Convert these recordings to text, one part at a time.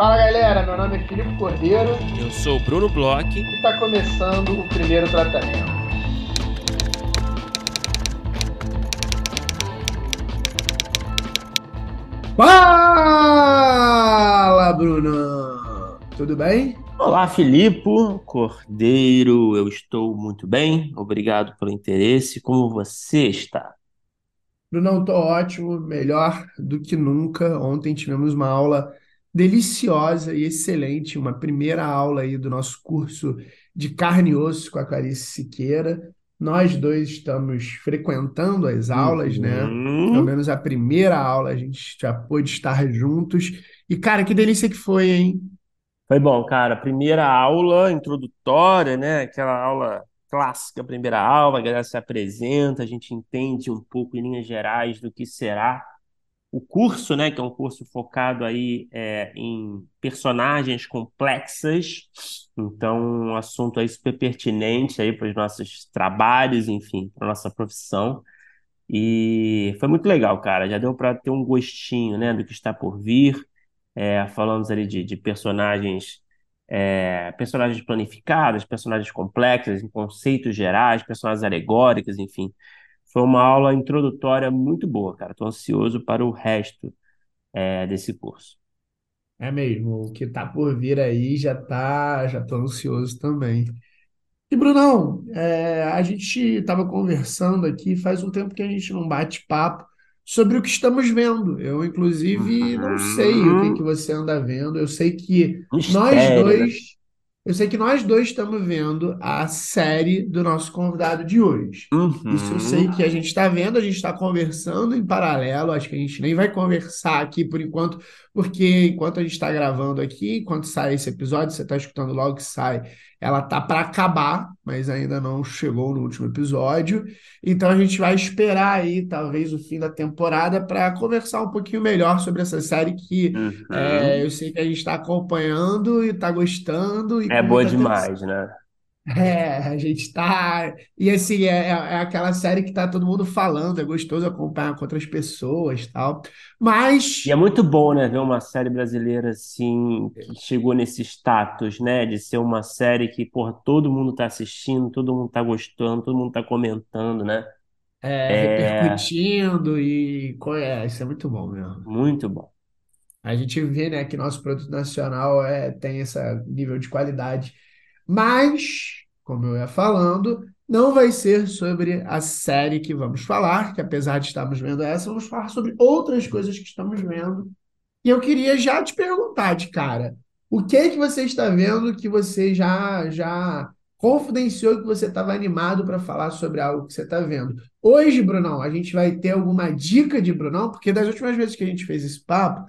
Fala galera, meu nome é Filipe Cordeiro. Eu sou o Bruno Bloch. E está começando o primeiro tratamento. Fala, Bruno! Tudo bem? Olá, Filipe Cordeiro. Eu estou muito bem. Obrigado pelo interesse. Como você está? Brunão, estou ótimo, melhor do que nunca. Ontem tivemos uma aula deliciosa e excelente, uma primeira aula aí do nosso curso de carne e osso com a Clarice Siqueira. Nós dois estamos frequentando as aulas, né? Uhum. Pelo menos a primeira aula a gente já pôde estar juntos. E, cara, que delícia que foi, hein? Foi bom, cara. Primeira aula introdutória, né? Aquela aula clássica, primeira aula, a galera se apresenta, a gente entende um pouco em linhas gerais do que será o curso, né, que é um curso focado aí é, em personagens complexas, então um assunto aí super pertinente aí para os nossos trabalhos, enfim, para nossa profissão. E foi muito legal, cara. Já deu para ter um gostinho, né, do que está por vir. É, falamos ali de, de personagens, é, personagens planificadas, personagens complexas, em conceitos gerais, personagens alegóricas, enfim. Foi uma aula introdutória muito boa, cara. Estou ansioso para o resto é, desse curso. É mesmo, o que tá por vir aí já tá, já tô ansioso também. E Brunão, é, a gente estava conversando aqui, faz um tempo que a gente não bate papo sobre o que estamos vendo. Eu, inclusive, não sei o que que você anda vendo. Eu sei que nós Mistério, né? dois, eu sei que nós dois estamos vendo a série do nosso convidado de hoje. Isso eu sei Uhum. que a gente está vendo, a gente está conversando em paralelo. Acho que a gente nem vai conversar aqui por enquanto, porque enquanto a gente está gravando aqui, enquanto sai esse episódio, você está escutando logo que sai, ela tá para acabar, mas ainda não chegou no último episódio. Então a gente vai esperar aí, talvez, o fim da temporada para conversar um pouquinho melhor sobre essa série que é, Uhum. eu sei que a gente está acompanhando e está gostando e É boa muita atenção. demais, né? É, a gente tá. E assim, é, é é aquela série que tá todo mundo falando, é gostoso acompanhar com outras pessoas e tal. Mas, E é muito bom, né, ver uma série brasileira assim, que chegou nesse status, né, de ser uma série que, porra, todo mundo tá assistindo, todo mundo tá gostando, todo mundo tá comentando, né? é, É repercutindo e. É, isso é muito bom mesmo. muito bom. A gente vê, né, que nosso produto nacional é, tem esse nível de qualidade. Mas, como eu ia falando, não vai ser sobre a série que vamos falar, que apesar de estarmos vendo essa, vamos falar sobre outras coisas que estamos vendo. E eu queria já te perguntar de cara, o que é que você está vendo que você já já confidenciou que você estava animado para falar sobre algo que você está vendo? Hoje, Brunão, a gente vai ter alguma dica de Brunão, porque das últimas vezes que a gente fez esse papo,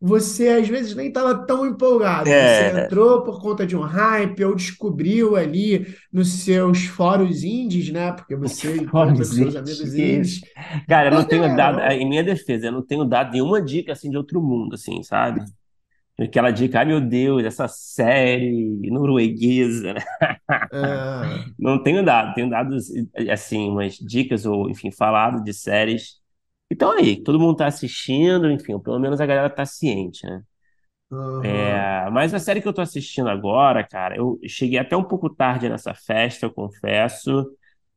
você às vezes nem estava tão empolgado. Você É, entrou por conta de um hype ou descobriu ali nos seus fóruns indies, né? Porque você encontra com seus amigos indies. Cara, eu não tenho É, dado, em minha defesa, eu não tenho dado nenhuma dica assim de outro mundo, assim, sabe? Aquela dica, ai meu Deus, essa série norueguesa, né? é, Não tenho dado, tenho dado assim umas dicas ou enfim falado de séries que estão aí, todo mundo tá assistindo, enfim, pelo menos a galera tá ciente, né? aham. É, mas a série que eu tô assistindo agora, cara, eu cheguei até um pouco tarde nessa festa, eu confesso.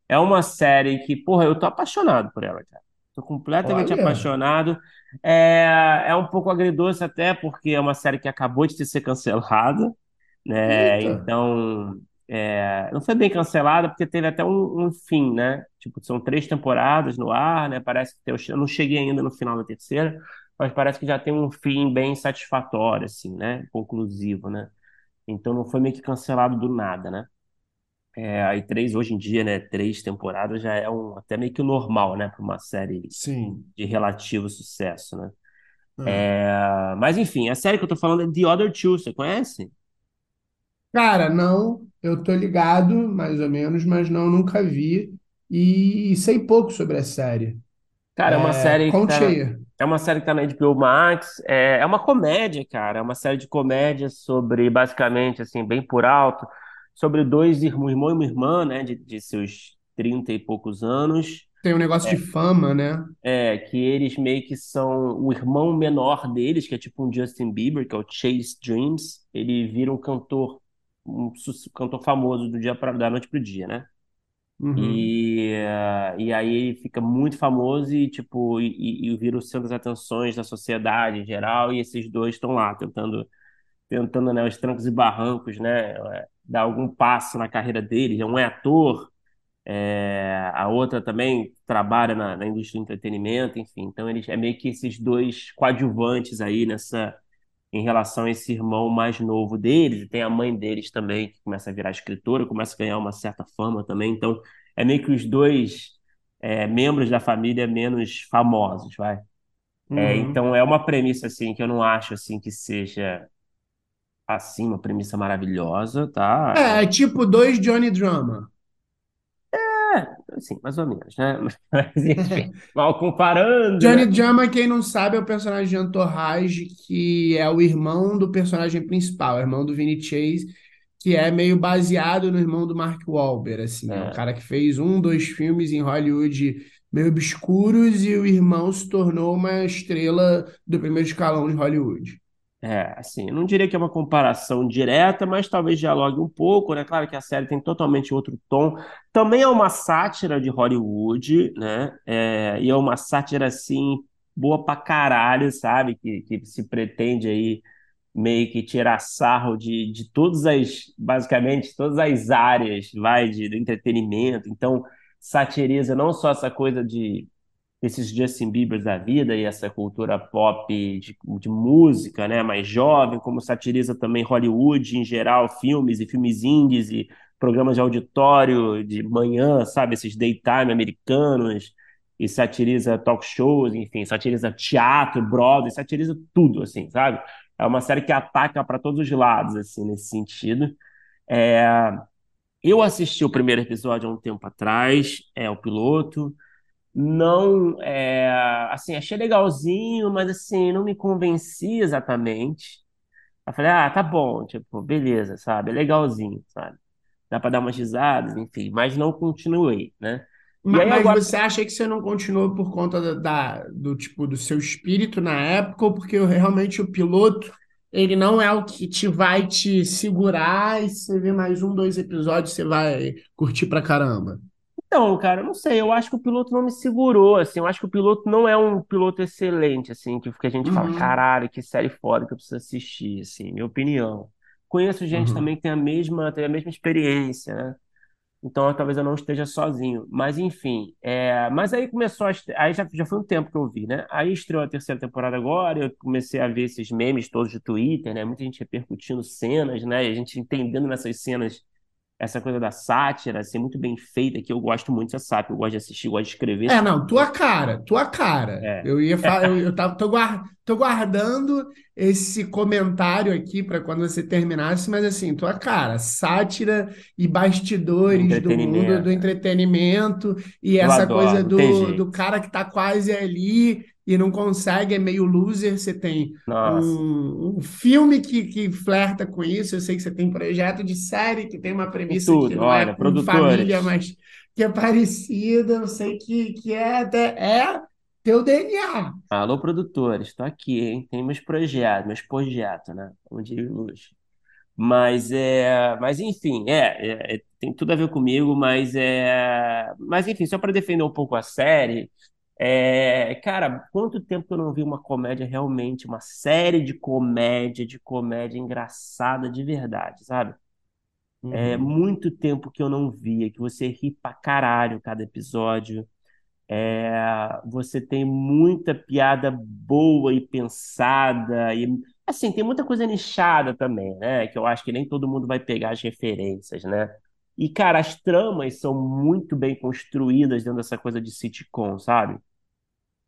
É uma série que, porra, eu tô apaixonado por ela, cara. Tô completamente Olha, apaixonado. É, é um pouco agridoce até, porque é uma série que acabou de ser cancelada né? eita. Então, é, não foi bem cancelada porque teve até um, um fim, né? Tipo, são três temporadas no ar, né? Parece que tem, eu não cheguei ainda no final da terceira, mas parece que já tem um fim bem satisfatório, assim, né? Conclusivo, né? Então não foi meio que cancelado do nada, né? É, aí três, hoje em dia, né? Três temporadas já é um, até meio que normal, né? Para uma série Sim. de relativo sucesso, né? Ah. É, mas enfim, a série que eu tô falando é The Other Two, você conhece? Cara, não, eu tô ligado, mais ou menos, mas não, nunca vi. E sei pouco sobre a série. Cara, é uma É, série que conte tá. aí. É uma série que tá na HBO Max. É, é uma comédia, cara. É uma série de comédia sobre, basicamente, assim, bem por alto, sobre dois irmãos, um irmão e uma irmã, né, de, de seus 30 e poucos anos. tem um negócio de fama, né? É, que eles meio que são o irmão menor deles, que é tipo um Justin Bieber, que é o Chase Dreams. Ele vira um cantor, um cantor famoso do dia para da noite pro dia, né? Uhum. E, uh, e aí ele fica muito famoso e, tipo, e, e vira o centro das atenções da sociedade em geral, e esses dois estão lá tentando, tentando, né, os trancos e barrancos, né, é, dar algum passo na carreira deles. Um é ator, é, a outra também trabalha na, na indústria do entretenimento, enfim. Então, eles, é meio que esses dois coadjuvantes aí nessa em relação a esse irmão mais novo deles, e tem a mãe deles também, que começa a virar escritora, começa a ganhar uma certa fama também. Então, é meio que os dois é, membros da família menos famosos, vai. É, uhum. É, então, é uma premissa, assim, que eu não acho, assim, que seja, assim, uma premissa maravilhosa, tá? É, é tipo dois Johnny Drama. É, sim, mais ou menos, né? Mas, enfim, mal comparando. Johnny né? Quem não sabe, é o personagem de Entourage, que é o irmão do personagem principal, o irmão do Vinny Chase, que é meio baseado no irmão do Mark Wahlberg, assim. É. é um cara que fez um, dois filmes em Hollywood meio obscuros e o irmão se tornou uma estrela do primeiro escalão em Hollywood. É, assim, eu não diria que é uma comparação direta, mas talvez dialogue um pouco, né? Claro que a série tem totalmente outro tom. Também é uma sátira de Hollywood, né? É, e é uma sátira, assim, boa pra caralho, sabe? Que, que se pretende aí meio que tirar sarro de, de todas as, basicamente, todas as áreas, vai, de, do entretenimento. Então, satiriza não só essa coisa de esses Justin Bieber da vida e essa cultura pop de, de, música, né, mais jovem, como satiriza também Hollywood em geral, filmes e filmes indies e programas de auditório de manhã, sabe, esses daytime americanos, e satiriza talk shows, enfim, satiriza teatro, Broadway, satiriza tudo, assim, sabe? É uma série que ataca para todos os lados, assim, nesse sentido. É... Eu assisti o primeiro episódio há um tempo atrás, é o piloto, não é, assim achei legalzinho mas assim não me convenci exatamente. Eu falei ah tá bom tipo beleza sabe é legalzinho sabe dá para dar umas risadas enfim mas não continuei né? Mas, mas agora... você acha que você não continuou por conta da, da, do tipo do seu espírito na época ou porque realmente o piloto ele não é o que te vai te segurar e se você ver mais um dois episódios você vai curtir pra caramba então, cara, não sei, eu acho que o piloto não me segurou, assim, eu acho que o piloto não é um piloto excelente, assim, que, que a gente fala, Uhum. caralho, que série foda que eu preciso assistir, assim, minha opinião. Conheço gente Uhum. também que tem a mesma, tem a mesma experiência, né? Então, talvez eu não esteja sozinho. Mas, enfim, é... mas aí começou a... Aí já, já foi um tempo que eu vi, né? Aí estreou a terceira temporada agora, eu comecei a ver esses memes todos de Twitter, né? Muita gente repercutindo cenas, né? E a gente entendendo nessas cenas essa coisa da sátira ser muito bem feita, que eu gosto muito dessa sátira, eu gosto de assistir, gosto de escrever. É, não, tua cara, tua cara. É. Eu ia falar, eu, eu tava, tô, guard, tô guardando esse comentário aqui para quando você terminasse, mas assim, tua cara, sátira e bastidores do mundo do entretenimento e Eu essa adoro, coisa do, do cara que tá quase ali e não consegue, é meio loser. Você tem um, um filme que, que flerta com isso. Eu sei que você tem projeto de série que tem uma premissa tudo, que não olha, é com família, mas que é parecida. Eu sei que, que é, é teu DNA. Alô, produtores, estou aqui, hein? Tem meus projetos, meus projetos, né? Como o Luz. Mas é, mas enfim, é, é, é, tem tudo a ver comigo, mas é, mas enfim, só para defender um pouco a série, é, cara, quanto tempo que eu não vi uma comédia realmente, uma série de comédia, de comédia engraçada de verdade, sabe? É Uhum. muito tempo que eu não via, que você ri pra caralho cada episódio. É, você tem muita piada boa e pensada e assim, tem muita coisa nichada também, né? Que eu acho que nem todo mundo vai pegar as referências, né? E, cara, as tramas são muito bem construídas dentro dessa coisa de sitcom, sabe?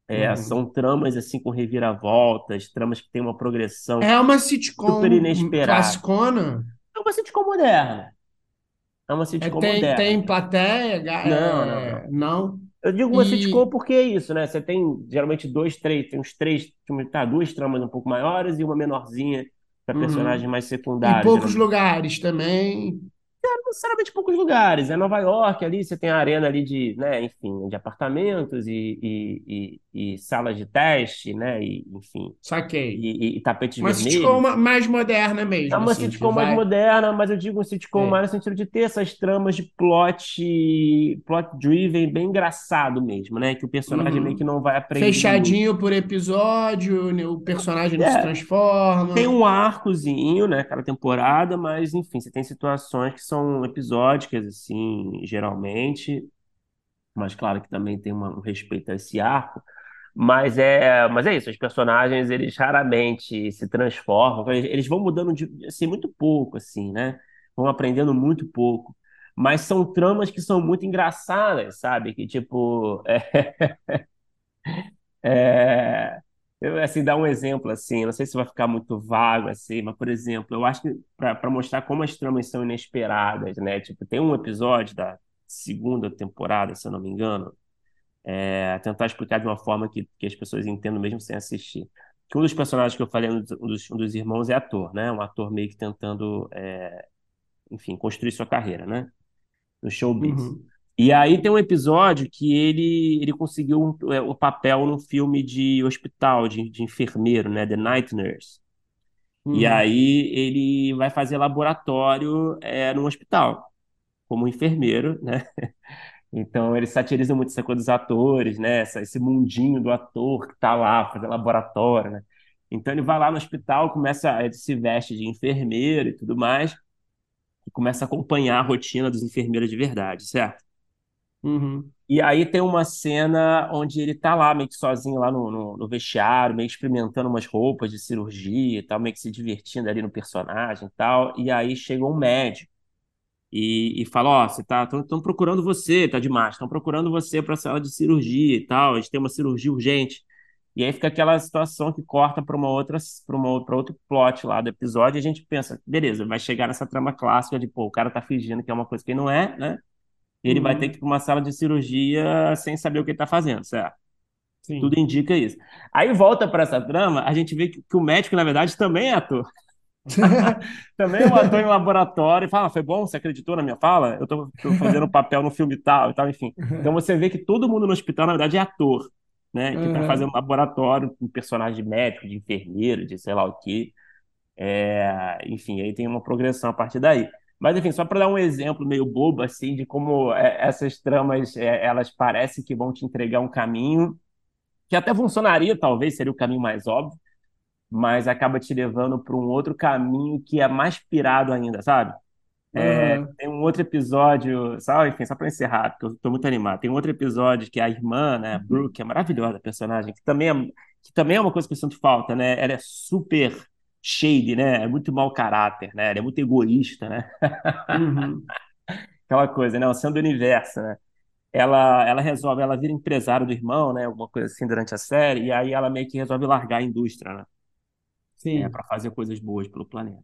É, Uhum. são tramas assim com reviravoltas, tramas que têm uma progressão É uma super sitcom inesperada. classicona? É uma sitcom moderna. É uma É, sitcom tem, tem moderna. plateia? ga- Não, não, é, não. não? Eu digo uma sitcom E, porque é isso, né? Você tem geralmente dois, três, tem uns três, tá, duas tramas um pouco maiores e uma menorzinha para uhum. personagens mais secundários, poucos geralmente. lugares também. Não necessariamente poucos lugares. É Nova York, ali você tem a arena ali de, né, enfim, de apartamentos e, e, e, e salas de teste, né, e, enfim, Saquei. e, e tapetes Uma vermelhos. sitcom ma- mais moderna mesmo, É uma assim, sitcom mais vai... moderna, mas eu digo um sitcom É. mais no sentido de ter essas tramas de plot, plot driven, bem engraçado mesmo, né? Que o personagem Uhum. meio que não vai aprender muito. Fechadinho por episódio, né, o personagem não se É, transforma. Tem um arcozinho, né, cada temporada, mas enfim, você tem situações que são episódicas, assim, geralmente, mas claro que também tem uma- um respeito a esse arco. Mas é, mas é isso, os personagens, eles raramente se transformam, eles, vão mudando de, assim, muito pouco, assim, né? Vão aprendendo muito pouco. Mas são tramas que são muito engraçadas, sabe? Que, tipo, é, é, eu, assim, dar um exemplo, assim, não sei se vai ficar muito vago, assim, mas, por exemplo, eu acho que para mostrar como as tramas são inesperadas, né? Tipo, tem um episódio da segunda temporada, se eu não me engano, é, tentar explicar de uma forma que, que as pessoas entendam mesmo sem assistir. Que um dos personagens que eu falei, um dos, um dos irmãos, é ator, né? Um ator meio que tentando, é, enfim, construir sua carreira, né? No showbiz. Uhum. E aí tem um episódio que ele, ele conseguiu um, é, o papel num filme de hospital, de, de enfermeiro, né? The Night Nurse. E Uhum. aí ele vai fazer laboratório é, num hospital, como enfermeiro, né? Então ele satiriza muito essa coisa dos atores, né? Essa- esse mundinho do ator que tá lá fazendo laboratório, né? Então ele vai lá no hospital, começa, ele se veste de enfermeiro e tudo mais, e começa a acompanhar a rotina dos enfermeiros de verdade, certo? Uhum. E aí tem uma cena onde ele tá lá, meio que sozinho lá no, no, no vestiário, meio que experimentando umas roupas de cirurgia e tal, meio que se divertindo ali no personagem e tal. E aí chega um médico e, e fala: Ó, você tá, estão procurando você, tá demais, estão procurando você para a sala de cirurgia e tal, a gente tem uma cirurgia urgente. E aí fica aquela situação que corta para uma outra, para uma, para outro plot lá do episódio, e a gente pensa, beleza, vai chegar nessa trama clássica de, pô, o cara tá fingindo que é uma coisa que não é, né? E ele vai ter Uhum. que ir para uma sala de cirurgia sem saber o que ele tá fazendo, certo? Tudo indica isso. Aí volta para essa trama, a gente vê que, que o médico, na verdade, também é ator. Também é um ator em laboratório e fala, "Ah, foi bom, você acreditou na minha fala? Eu tô fazendo um papel no filme tal e tal, enfim. Então você vê que todo mundo no hospital, na verdade, é ator, né? Que tá fazendo um Uhum. laboratório com um personagem de médico, de enfermeiro, de sei lá o quê. É, enfim, aí tem uma progressão a partir daí. Mas, enfim, só para dar um exemplo meio bobo, assim, de como é, essas tramas, é, elas parecem que vão te entregar um caminho que até funcionaria, talvez, seria o caminho mais óbvio, mas acaba te levando para um outro caminho que é mais pirado ainda, sabe? Uhum. Tem um outro episódio, só, enfim, só para encerrar, porque eu tô muito animado. Tem um outro episódio que a irmã, né, a Brooke, é maravilhosa, a personagem, que também é, que também é uma coisa que eu sinto falta, né? Ela é super shady, né? É muito mau caráter, né? Ela é muito egoísta, né? Uhum. Aquela coisa, né? O centro do universo, né? Ela, ela resolve, ela vira empresária do irmão, né? Alguma coisa assim durante a série, e aí ela meio que resolve largar a indústria, né? É, Sim. para fazer coisas boas pelo planeta.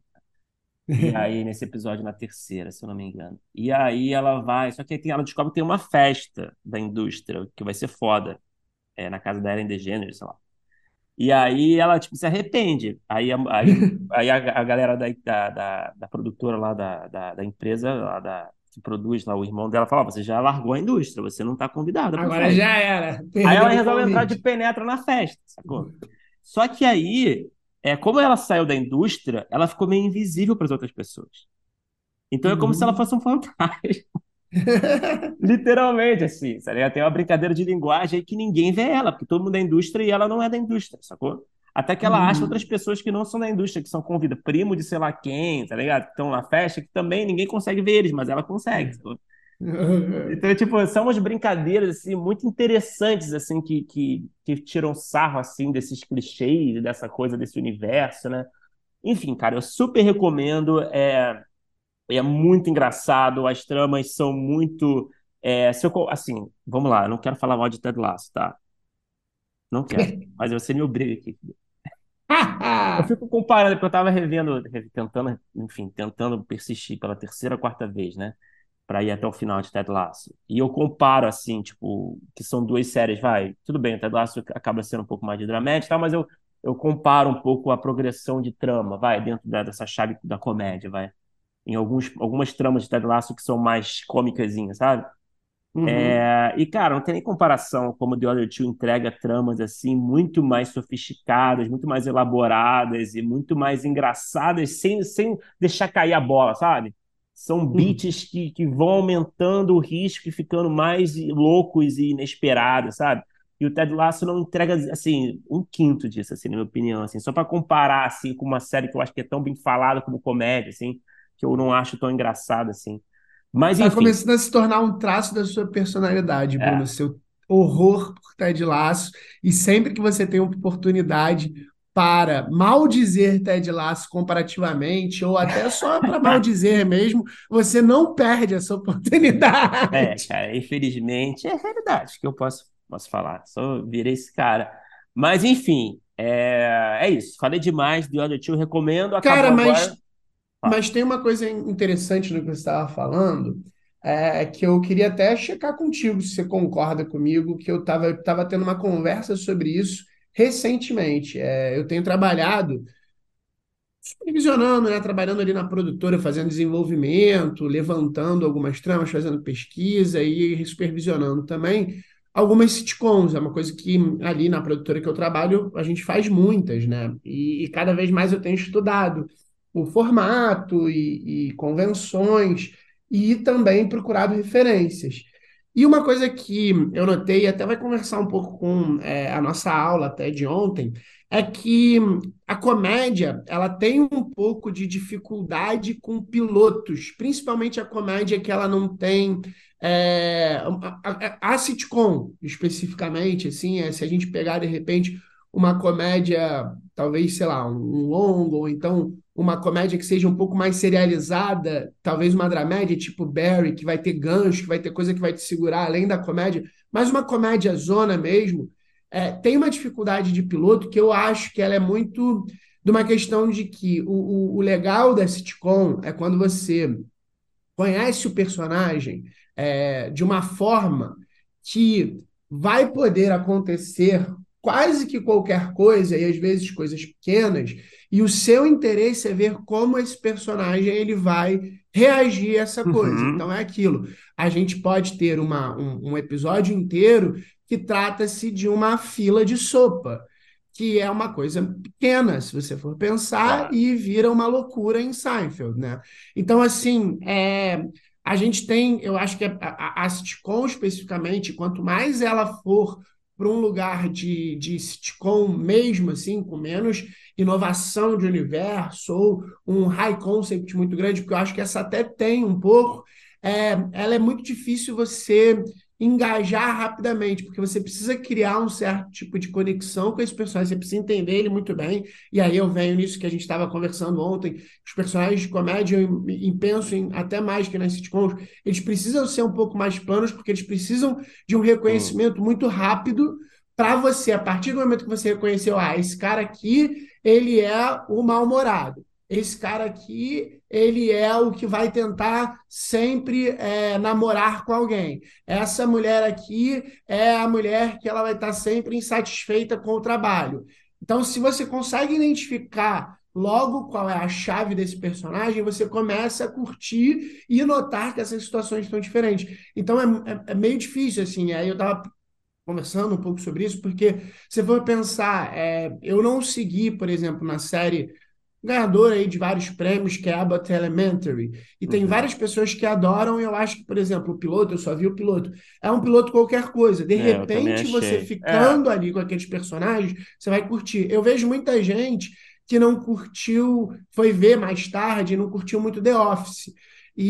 E aí, nesse episódio, na terceira, se eu não me engano. E aí ela vai. Só que aí tem- ela descobre que tem uma festa da indústria, que vai ser foda. É, na casa da Ellen DeGeneres, sei lá. E aí ela, tipo, se arrepende. Aí, a- aí, aí a, a galera da, da, da, da produtora lá da, da, da empresa, lá da, que produz lá, o irmão dela, fala: "Ó, você já largou a indústria, você não tá convidada Agora festa. já era. Aí ela resolve entrar de penetra na festa, sacou? Só que aí, é, como ela saiu da indústria, ela ficou meio invisível para as outras pessoas. Então é como se ela Uhum. fosse um fantasma. Literalmente, assim, sabe? Ela tem uma brincadeira de linguagem aí que ninguém vê ela, porque todo mundo é da indústria e ela não é da indústria, sacou? Até que ela acha outras Uhum. pessoas que não são da indústria, que são convidadas, primo de sei lá quem, tá ligado? Que estão na festa, que também ninguém consegue ver eles, mas ela consegue, sacou? Então, tipo, são umas brincadeiras, assim, muito interessantes, assim, que, que, que tiram sarro, assim, desses clichês, dessa coisa, desse universo, né? Enfim, cara, eu super recomendo, é, é muito engraçado, as tramas são muito... é, se eu assim, vamos lá, não quero falar mal de Ted Lasso, tá? Não quero, mas você me obriga aqui. Eu fico comparando, porque eu tava revendo, re- tentando, enfim, tentando persistir pela terceira, quarta vez, né? Pra ir até o final de Ted Lasso. E eu comparo, assim, tipo, que são duas séries, vai, tudo bem, o Ted Lasso acaba sendo um pouco mais de dramédia e tal, mas eu, eu comparo um pouco a progressão de trama, vai, dentro da- dessa chave da comédia, vai. Em alguns, algumas tramas de Ted Lasso que são mais cômicasinhas, sabe? Uhum. É, e, cara, não tem nem comparação como The Other Two entrega tramas assim muito mais sofisticadas, muito mais elaboradas e muito mais engraçadas, sem, sem deixar cair a bola, sabe? São Uhum. beats que, que vão aumentando o risco e ficando mais loucos e inesperados, sabe? E o Ted Lasso não entrega, assim, um quinto disso, assim, na minha opinião, assim. Só para comparar, assim, com uma série que eu acho que é tão bem falada como comédia, assim, que eu não acho tão engraçada, assim. Mas, Tá enfim, começando a se tornar um traço da sua personalidade, Bruno, é, seu horror por Ted Lasso. E sempre que você tem uma oportunidade para maldizer Ted Lasso comparativamente, ou até só para maldizer mesmo, você não perde essa é, oportunidade. cara, infelizmente, é a realidade que eu posso, posso falar. Só virei esse cara. Mas, enfim, é, é isso. Falei demais do Other Two, recomendo. Cara, mas agora. Fala. Mas tem uma coisa interessante no que você estava falando, é, que eu queria até checar contigo, se você concorda comigo, que eu estava tava tendo uma conversa sobre isso recentemente. É, eu tenho trabalhado supervisionando, né? Trabalhando ali na produtora, fazendo desenvolvimento, levantando algumas tramas, fazendo pesquisa e supervisionando também algumas sitcoms. É uma coisa que ali na produtora que eu trabalho, a gente faz muitas, né? E, e cada vez mais eu tenho estudado o formato e, e convenções e também procurado referências. E uma coisa que eu notei, e até vai conversar um pouco com é, a nossa aula até de ontem, é que a comédia ela tem um pouco de dificuldade com pilotos, principalmente a comédia que ela não tem é, a, a, a sitcom especificamente, assim, é, se a gente pegar de repente uma comédia, talvez, sei lá, um, longo, ou então uma comédia que seja um pouco mais serializada, talvez uma dramédia tipo Barry, que vai ter gancho, que vai ter coisa que vai te segurar além da comédia, mas uma comédia zona mesmo, é, tem uma dificuldade de piloto que eu acho que ela é muito de uma questão de que o, o, o legal da sitcom é quando você conhece o personagem é, de uma forma que vai poder acontecer quase que qualquer coisa, e às vezes coisas pequenas, e o seu interesse é ver como esse personagem ele vai reagir a essa coisa. Uhum. Então é aquilo. A gente pode ter uma, um, um episódio inteiro que trata-se de uma fila de sopa, que é uma coisa pequena, se você for pensar, Claro. e vira uma loucura em Seinfeld, né? Então, assim, é, a gente tem, eu acho que a, a, a sitcom especificamente, quanto mais ela for para um lugar de, de sitcom mesmo, assim, com menos inovação de universo ou um high concept muito grande, porque eu acho que essa até tem um pouco, é, ela é muito difícil você engajar rapidamente, porque você precisa criar um certo tipo de conexão com esse personagem, você precisa entender ele muito bem, e aí eu venho nisso que a gente estava conversando ontem, os personagens de comédia, eu penso em, até mais que nas sitcoms, eles precisam ser um pouco mais planos, porque eles precisam de um reconhecimento muito rápido para você, a partir do momento que você reconheceu, ah, esse cara aqui, ele é o mal-humorado, esse cara aqui, ele é o que vai tentar sempre é, namorar com alguém. Essa mulher aqui é a mulher que ela vai estar sempre insatisfeita com o trabalho. Então, se você consegue identificar logo qual é a chave desse personagem, você começa a curtir e notar que essas situações estão diferentes. Então, é, é, é meio difícil, assim. Aí eu estava conversando um pouco sobre isso, porque se for pensar, é, eu não segui, por exemplo, na série ganhadora aí de vários prêmios, que é Abbott Elementary. E tem Uhum. várias pessoas que adoram, e eu acho que, por exemplo, o piloto, eu só vi o piloto, é um piloto qualquer coisa. De É, repente, você. É, ficando ali com aqueles personagens, você vai curtir. Eu vejo muita gente que não curtiu, foi ver mais tarde, não curtiu muito The Office.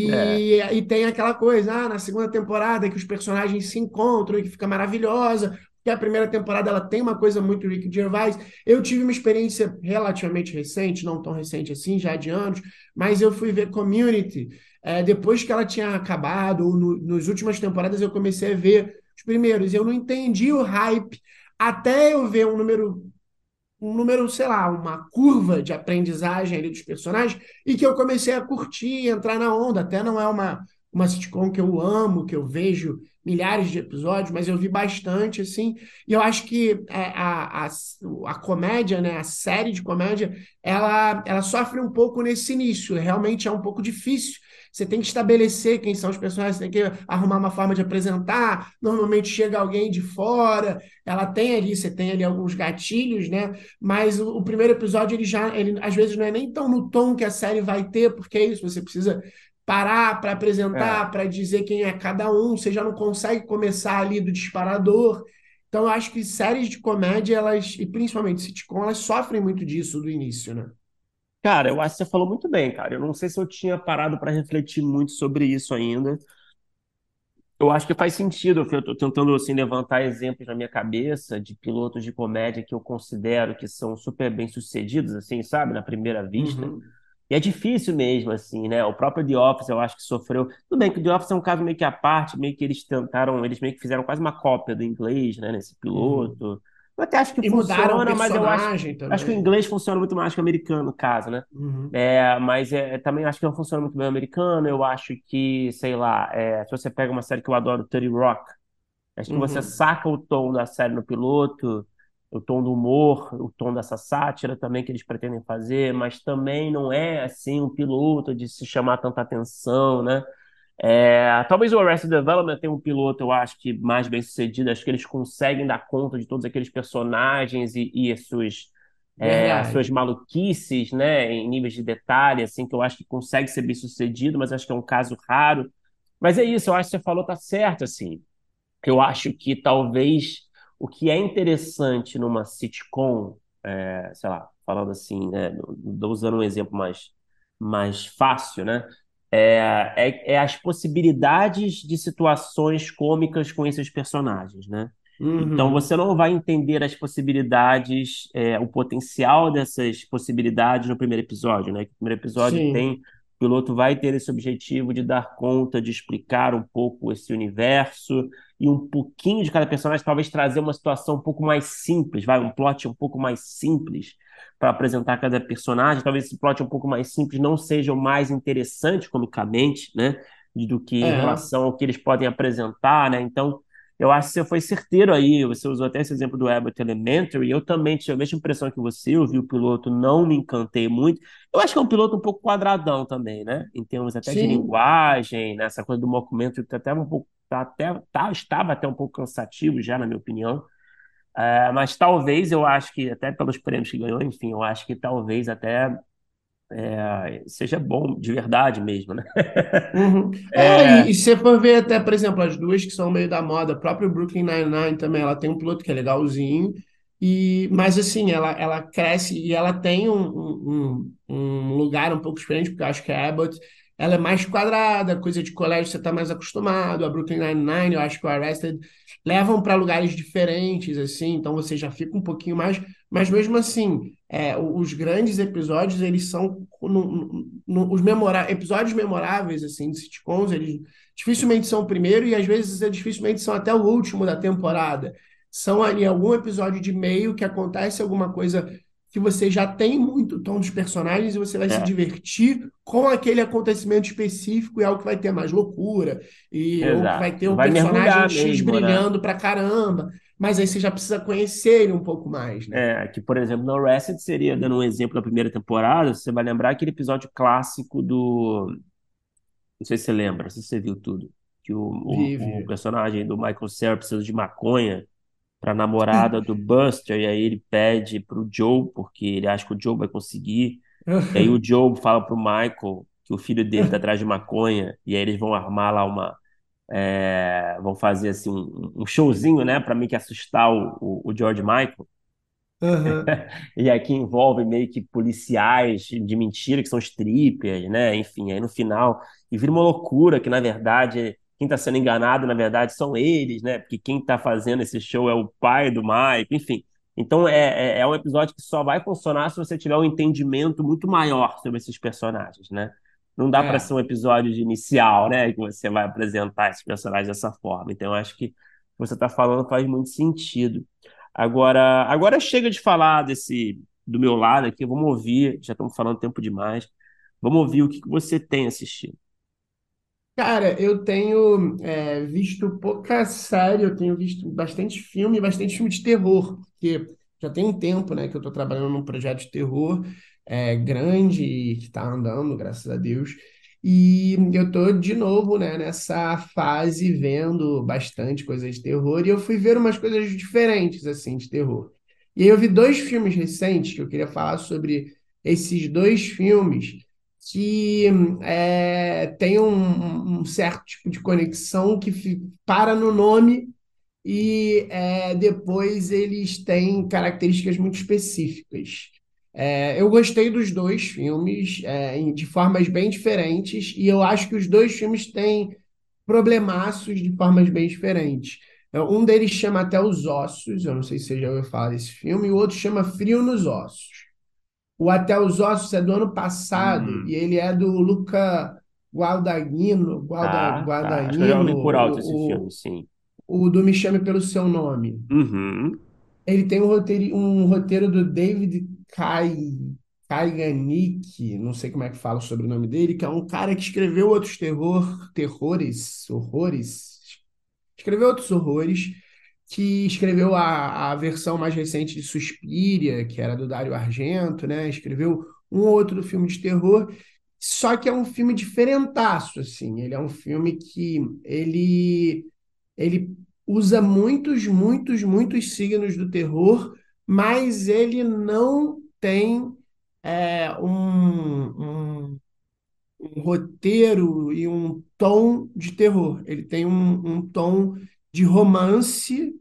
é. E, e tem aquela coisa, ah, na segunda temporada que os personagens se encontram e que fica maravilhosa, porque a primeira temporada ela tem uma coisa muito Rick Gervais. Eu tive uma experiência relativamente recente, não tão recente assim, já de anos, mas eu fui ver Community. É, depois que ela tinha acabado, ou no, nas últimas temporadas, eu comecei a ver os primeiros. Eu não entendi o hype até eu ver um número um número, sei lá, uma curva de aprendizagem ali dos personagens e que eu comecei a curtir, entrar na onda. Até não é uma, uma sitcom que eu amo, que eu vejo milhares de episódios, mas eu vi bastante, assim, e eu acho que é, a, a, a comédia, né, a série de comédia, ela, ela sofre um pouco nesse início, realmente é um pouco difícil, você tem que estabelecer quem são os personagens, tem que arrumar uma forma de apresentar, normalmente chega alguém de fora, ela tem ali, você tem ali alguns gatilhos, né, mas o, o primeiro episódio, ele já, ele às vezes não é nem tão no tom que a série vai ter, porque é isso, você precisa parar para apresentar, é. para dizer quem é cada um, você já não consegue começar ali do disparador. Então, eu acho que séries de comédia, elas, e principalmente sitcom, elas sofrem muito disso do início, né? Cara, eu acho que você falou muito bem, cara. Eu não sei se eu tinha parado para refletir muito sobre isso ainda. Eu acho que faz sentido. Eu estou tentando assim, levantar exemplos na minha cabeça de pilotos de comédia que eu considero que são super bem sucedidos, assim, sabe, na primeira vista. Uhum. E é difícil mesmo, assim, né? O próprio The Office, eu acho que sofreu. Tudo bem que o The Office é um caso meio que à parte, meio que eles tentaram, eles meio que fizeram quase uma cópia do inglês, né? Nesse piloto. Uhum. Eu até acho que e funciona, mas eu acho, acho que o inglês funciona muito mais que o americano, no caso, né? Uhum. É, mas é, também acho que não funciona muito bem o americano. Eu acho que, sei lá, é, se você pega uma série que eu adoro, 30 Rock, acho que uhum. você saca o tom da série no piloto o tom do humor, o tom dessa sátira também que eles pretendem fazer, mas também não é assim um piloto de se chamar tanta atenção, né? É, talvez o Arrested Development tenha um piloto, eu acho que mais bem sucedido, acho que eles conseguem dar conta de todos aqueles personagens e, e as suas é, as suas maluquices, né, em níveis de detalhe, assim, que eu acho que consegue ser bem sucedido, mas acho que é um caso raro. Mas é isso, eu acho que você falou tá certo, assim. Eu acho que talvez o que é interessante numa sitcom, é, sei lá, falando assim, né, usando um exemplo mais, mais fácil, né? É, é, é, as possibilidades de situações cômicas com esses personagens, né? Uhum. Então você não vai entender as possibilidades, é, o potencial dessas possibilidades no primeiro episódio, né? O primeiro episódio Sim. tem o piloto vai ter esse objetivo de dar conta, de explicar um pouco esse universo e um pouquinho de cada personagem, talvez trazer uma situação um pouco mais simples, vai, um plot um pouco mais simples para apresentar cada personagem. Talvez esse plot um pouco mais simples não seja o mais interessante comicamente, né? Do que é. em relação ao que eles podem apresentar, né? Então, eu acho que você foi certeiro aí, você usou até esse exemplo do Abbott Elementary, eu também tive a mesma impressão que você, eu vi o piloto, não me encantei muito. Eu acho que é um piloto um pouco quadradão também, né? Em termos até Sim. de linguagem, né? essa coisa do documento que até um pouco, tá até, tá, estava até um pouco cansativo já, na minha opinião. É, mas talvez eu acho que, até pelos prêmios que ganhou, enfim, eu acho que talvez até é, seja bom de verdade mesmo, né? Uhum. É, é, e, e se você for ver até, por exemplo, as duas que são meio da moda, a própria Brooklyn Nine-Nine também, ela tem um piloto que é legalzinho, e, mas assim, ela, ela cresce e ela tem um, um, um lugar um pouco diferente, porque eu acho que a Abbott ela é mais quadrada, coisa de colégio você está mais acostumado, a Brooklyn Nine-Nine, eu acho que o Arrested levam para lugares diferentes, assim, então você já fica um pouquinho mais, mas mesmo assim, é, os grandes episódios, eles são no, no, os memora episódios memoráveis, assim, de sitcoms, eles dificilmente são o primeiro e às vezes dificilmente são até o último da temporada. São ali algum episódio de meio que acontece alguma coisa que você já tem muito tom dos personagens e você vai é. se divertir com aquele acontecimento específico e é algo que vai ter mais loucura e ou vai ter um vai personagem X mesmo, né? brilhando né? pra caramba. Mas aí você já precisa conhecer ele um pouco mais, né? É, que, por exemplo, no Arrested seria, dando um exemplo da primeira temporada, você vai lembrar aquele episódio clássico do... Não sei se você lembra, não sei se você viu tudo. Que o, o, o personagem do Michael Cera precisa de maconha para a namorada do Buster, e aí ele pede para o Joe, porque ele acha que o Joe vai conseguir. e aí o Joe fala para o Michael que o filho dele está atrás de maconha, e aí eles vão armar lá uma. É, vão fazer assim um, um showzinho, né, para meio que assustar o, o, o George Michael. Uhum. e aqui envolve meio que policiais de mentira, que são strippers, né? Enfim, aí no final. E vira uma loucura que, na verdade, quem está sendo enganado, na verdade, são eles, né? Porque quem está fazendo esse show é o pai do Mike, enfim. Então é, é, é, um episódio que só vai funcionar se você tiver um entendimento muito maior sobre esses personagens, né? Não dá é. para ser um episódio de inicial, né? Que você vai apresentar esses personagens dessa forma. Então, eu acho que o que você está falando faz muito sentido. Agora, agora chega de falar desse do meu lado aqui, vamos ouvir, já estamos falando tempo demais. Vamos ouvir o que você tem assistido. Cara, eu tenho é, visto pouca série, eu tenho visto bastante filme, bastante filme de terror, porque já tem um tempo, né, que eu tô trabalhando num projeto de terror é, grande e que tá andando, graças a Deus. E eu tô de novo, né, nessa fase vendo bastante coisas de terror e eu fui ver umas coisas diferentes, assim, de terror. E aí eu vi dois filmes recentes que eu queria falar sobre esses dois filmes que é, tem um, um certo tipo de conexão que para no nome e é, depois eles têm características muito específicas. É, eu gostei dos dois filmes, é, de formas bem diferentes, e eu acho que os dois filmes têm problemaços de formas bem diferentes. É, Um deles chama Até os Ossos, eu não sei se você já ouviu falar desse filme, e o outro chama Frio nos Ossos. O Até os Ossos é do ano passado, e Hum, ele é do Luca Guadagnino, Guada, tá, tá. Acho que eu já Guadagnino, ouvi por alto esse o, filme, sim. o, o do Me Chame Pelo Seu Nome. Uhum. Ele tem um roteiro, um roteiro do David Kai, Kaiganik, não sei como é que fala sobre o nome dele, que é um cara que escreveu outros terror, terrores, horrores, escreveu outros horrores, que escreveu a, a versão mais recente de Suspiria, que era do Dario Argento, né? Escreveu um ou outro filme de terror, só que é um filme diferentaço, assim. Ele é um filme que ele ele usa muitos, muitos, muitos signos do terror, mas ele não tem é, um, um, um roteiro e um tom de terror. Ele tem um, um tom de romance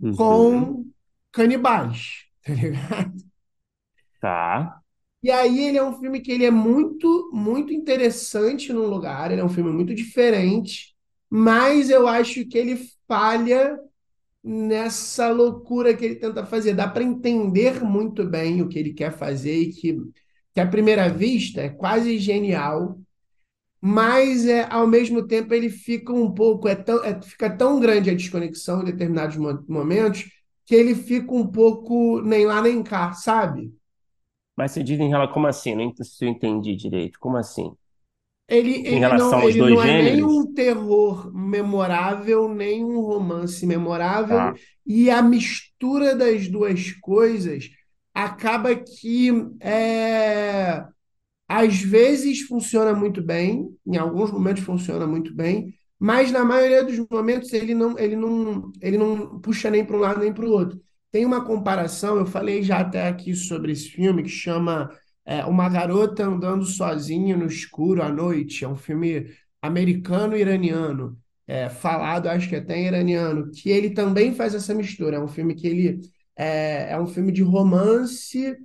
Uhum. com canibais, tá ligado? Tá. E aí ele é um filme que ele é muito, muito interessante num lugar, ele é um filme muito diferente, mas eu acho que ele falha nessa loucura que ele tenta fazer. Dá para entender muito bem o que ele quer fazer e que, que à primeira vista é quase genial, mas é, ao mesmo tempo ele fica um pouco, é tão, é, fica tão grande a desconexão em determinados mo- momentos que ele fica um pouco nem lá nem cá, sabe? Mas você diz em relação, como assim? Não se eu entendi direito. Como assim? Ele, Em ele não, relação aos ele dois não é nem gêneros? um terror memorável, nem um romance memorável, Tá. e a mistura das duas coisas acaba que é, às vezes funciona muito bem, em alguns momentos funciona muito bem, mas na maioria dos momentos ele não, ele não, ele não puxa nem para um lado nem para o outro. Tem uma comparação, eu falei já até aqui sobre esse filme que chama é, Uma Garota Andando Sozinha no Escuro à Noite. É um filme americano-iraniano, é, falado, acho que até em iraniano, que ele também faz essa mistura. É um filme que ele é, é um filme de romance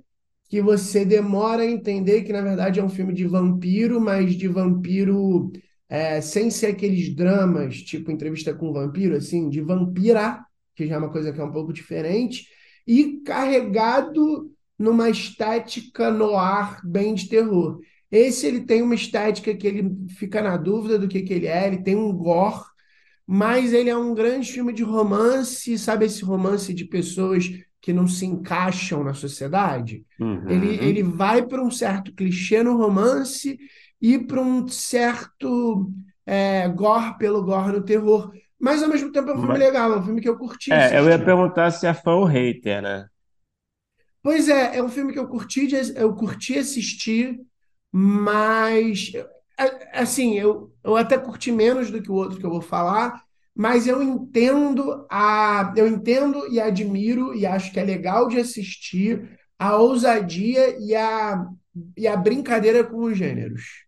que você demora a entender que, na verdade, é um filme de vampiro, mas de vampiro é, sem ser aqueles dramas, tipo entrevista com um vampiro, assim, de vampira, que já é uma coisa que é um pouco diferente, e carregado numa estética noir bem de terror. Esse ele tem uma estética que ele fica na dúvida do que, que ele é, ele tem um gore, mas ele é um grande filme de romance, sabe esse romance de pessoas que não se encaixam na sociedade? Ele, ele Uhum. vai para um certo clichê no romance e para um certo é, gore pelo gore no terror. Mas ao mesmo tempo é um filme Mas, legal, é um filme que eu curti é, eu ia perguntar se é fã ou hater, né? Pois é, é um filme que eu curti, eu curti assistir, mas a- assim, eu, eu até curti menos do que o outro que eu vou falar, mas eu entendo a, eu entendo e admiro e acho que é legal de assistir a ousadia e a, e a brincadeira com os gêneros.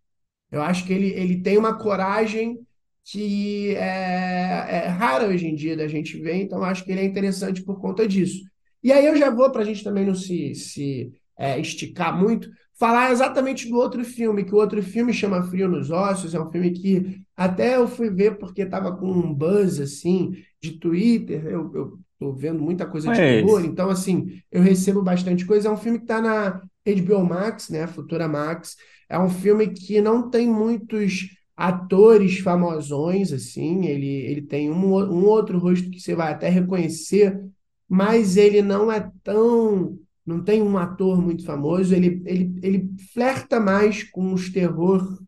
Eu acho que ele, ele tem uma coragem que é, é rara hoje em dia da gente ver, então acho que ele é interessante por conta disso. E aí eu já vou, para a gente também não se, se é, esticar muito, falar exatamente do outro filme, que o outro filme chama Frio nos Ossos, é um filme que até eu fui ver porque estava com um buzz, assim, de Twitter, eu, eu tô vendo muita coisa de é terror, então, assim, eu recebo bastante coisa. É um filme que está na HBO Max, né, Futura Max, é um filme que não tem muitos atores famosões, assim, ele, ele tem um, um outro rosto que você vai até reconhecer, mas ele não é tão, não tem um ator muito famoso, ele, ele, ele flerta mais com os terror,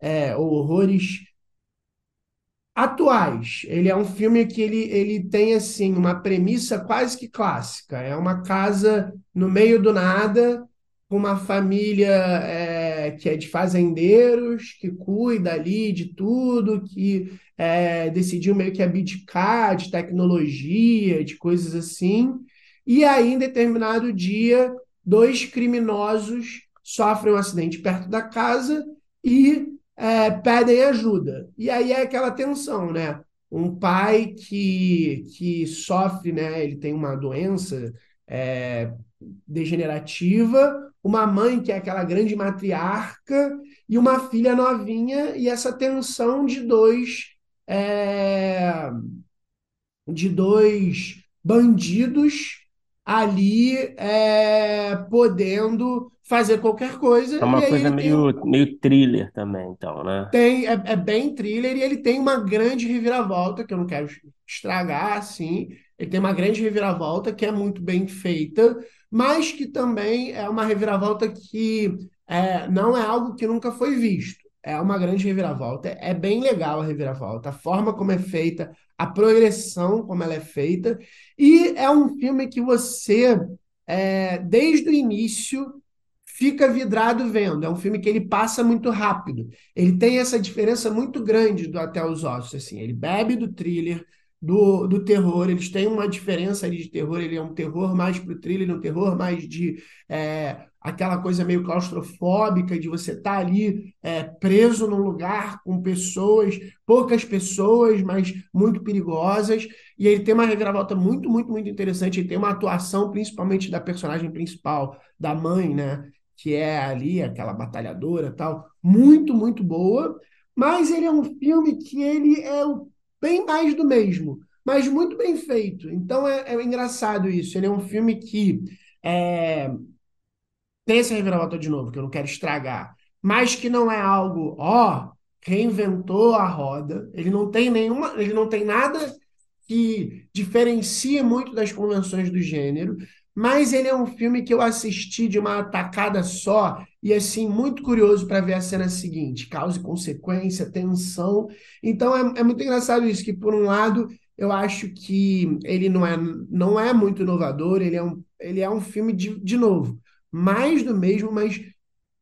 é, ou horrores atuais. Ele é um filme que ele, ele tem assim uma premissa quase que clássica. É uma casa no meio do nada, com uma família é, que é de fazendeiros, que cuida ali de tudo, que é, decidiu meio que abdicar de tecnologia, de coisas assim. E aí, em determinado dia, dois criminosos sofrem um acidente perto da casa e é, pedem ajuda. E aí é aquela tensão, né? Um pai que, que sofre, né? Ele tem uma doença é, degenerativa, uma mãe que é aquela grande matriarca e uma filha novinha, e essa tensão de dois é, de dois bandidos ali é, podendo fazer qualquer coisa. É uma coisa meio, tem... meio thriller também, então, né? Tem, é, é, bem thriller e ele tem uma grande reviravolta, que eu não quero estragar, assim. Ele tem uma grande reviravolta que é muito bem feita, mas que também é uma reviravolta que é, não é algo que nunca foi visto. É uma grande reviravolta. É bem legal a reviravolta, a forma como é feita, a progressão como ela é feita. E é um filme que você, é, desde o início, fica vidrado vendo. É um filme que ele passa muito rápido. Ele tem essa diferença muito grande do Até os Ossos. Assim. Ele bebe do thriller, do, do terror. Eles têm uma diferença ali de terror. Ele é um terror mais para o thriller, um terror mais de é, aquela coisa meio claustrofóbica de você estar tá ali é, preso num lugar com pessoas, poucas pessoas, mas muito perigosas. E ele tem uma reviravolta muito, muito, muito interessante. Ele tem uma atuação, principalmente da personagem principal, da mãe, né? Que é ali aquela batalhadora tal, muito, muito boa. Mas ele é um filme que ele é bem mais do mesmo, mas muito bem feito. Então é, é engraçado isso. Ele é um filme que é, tem essa reviravolta de novo, que eu não quero estragar, mas que não é algo, ó, reinventou a roda. Ele não tem nenhuma, ele não tem nada que diferencia muito das convenções do gênero, mas ele é um filme que eu assisti de uma tacada só e assim muito curioso para ver a cena seguinte, causa e consequência, tensão. Então é, é muito engraçado isso que por um lado eu acho que ele não é, não é muito inovador, ele é um, ele é um filme de, de novo mais do mesmo, mas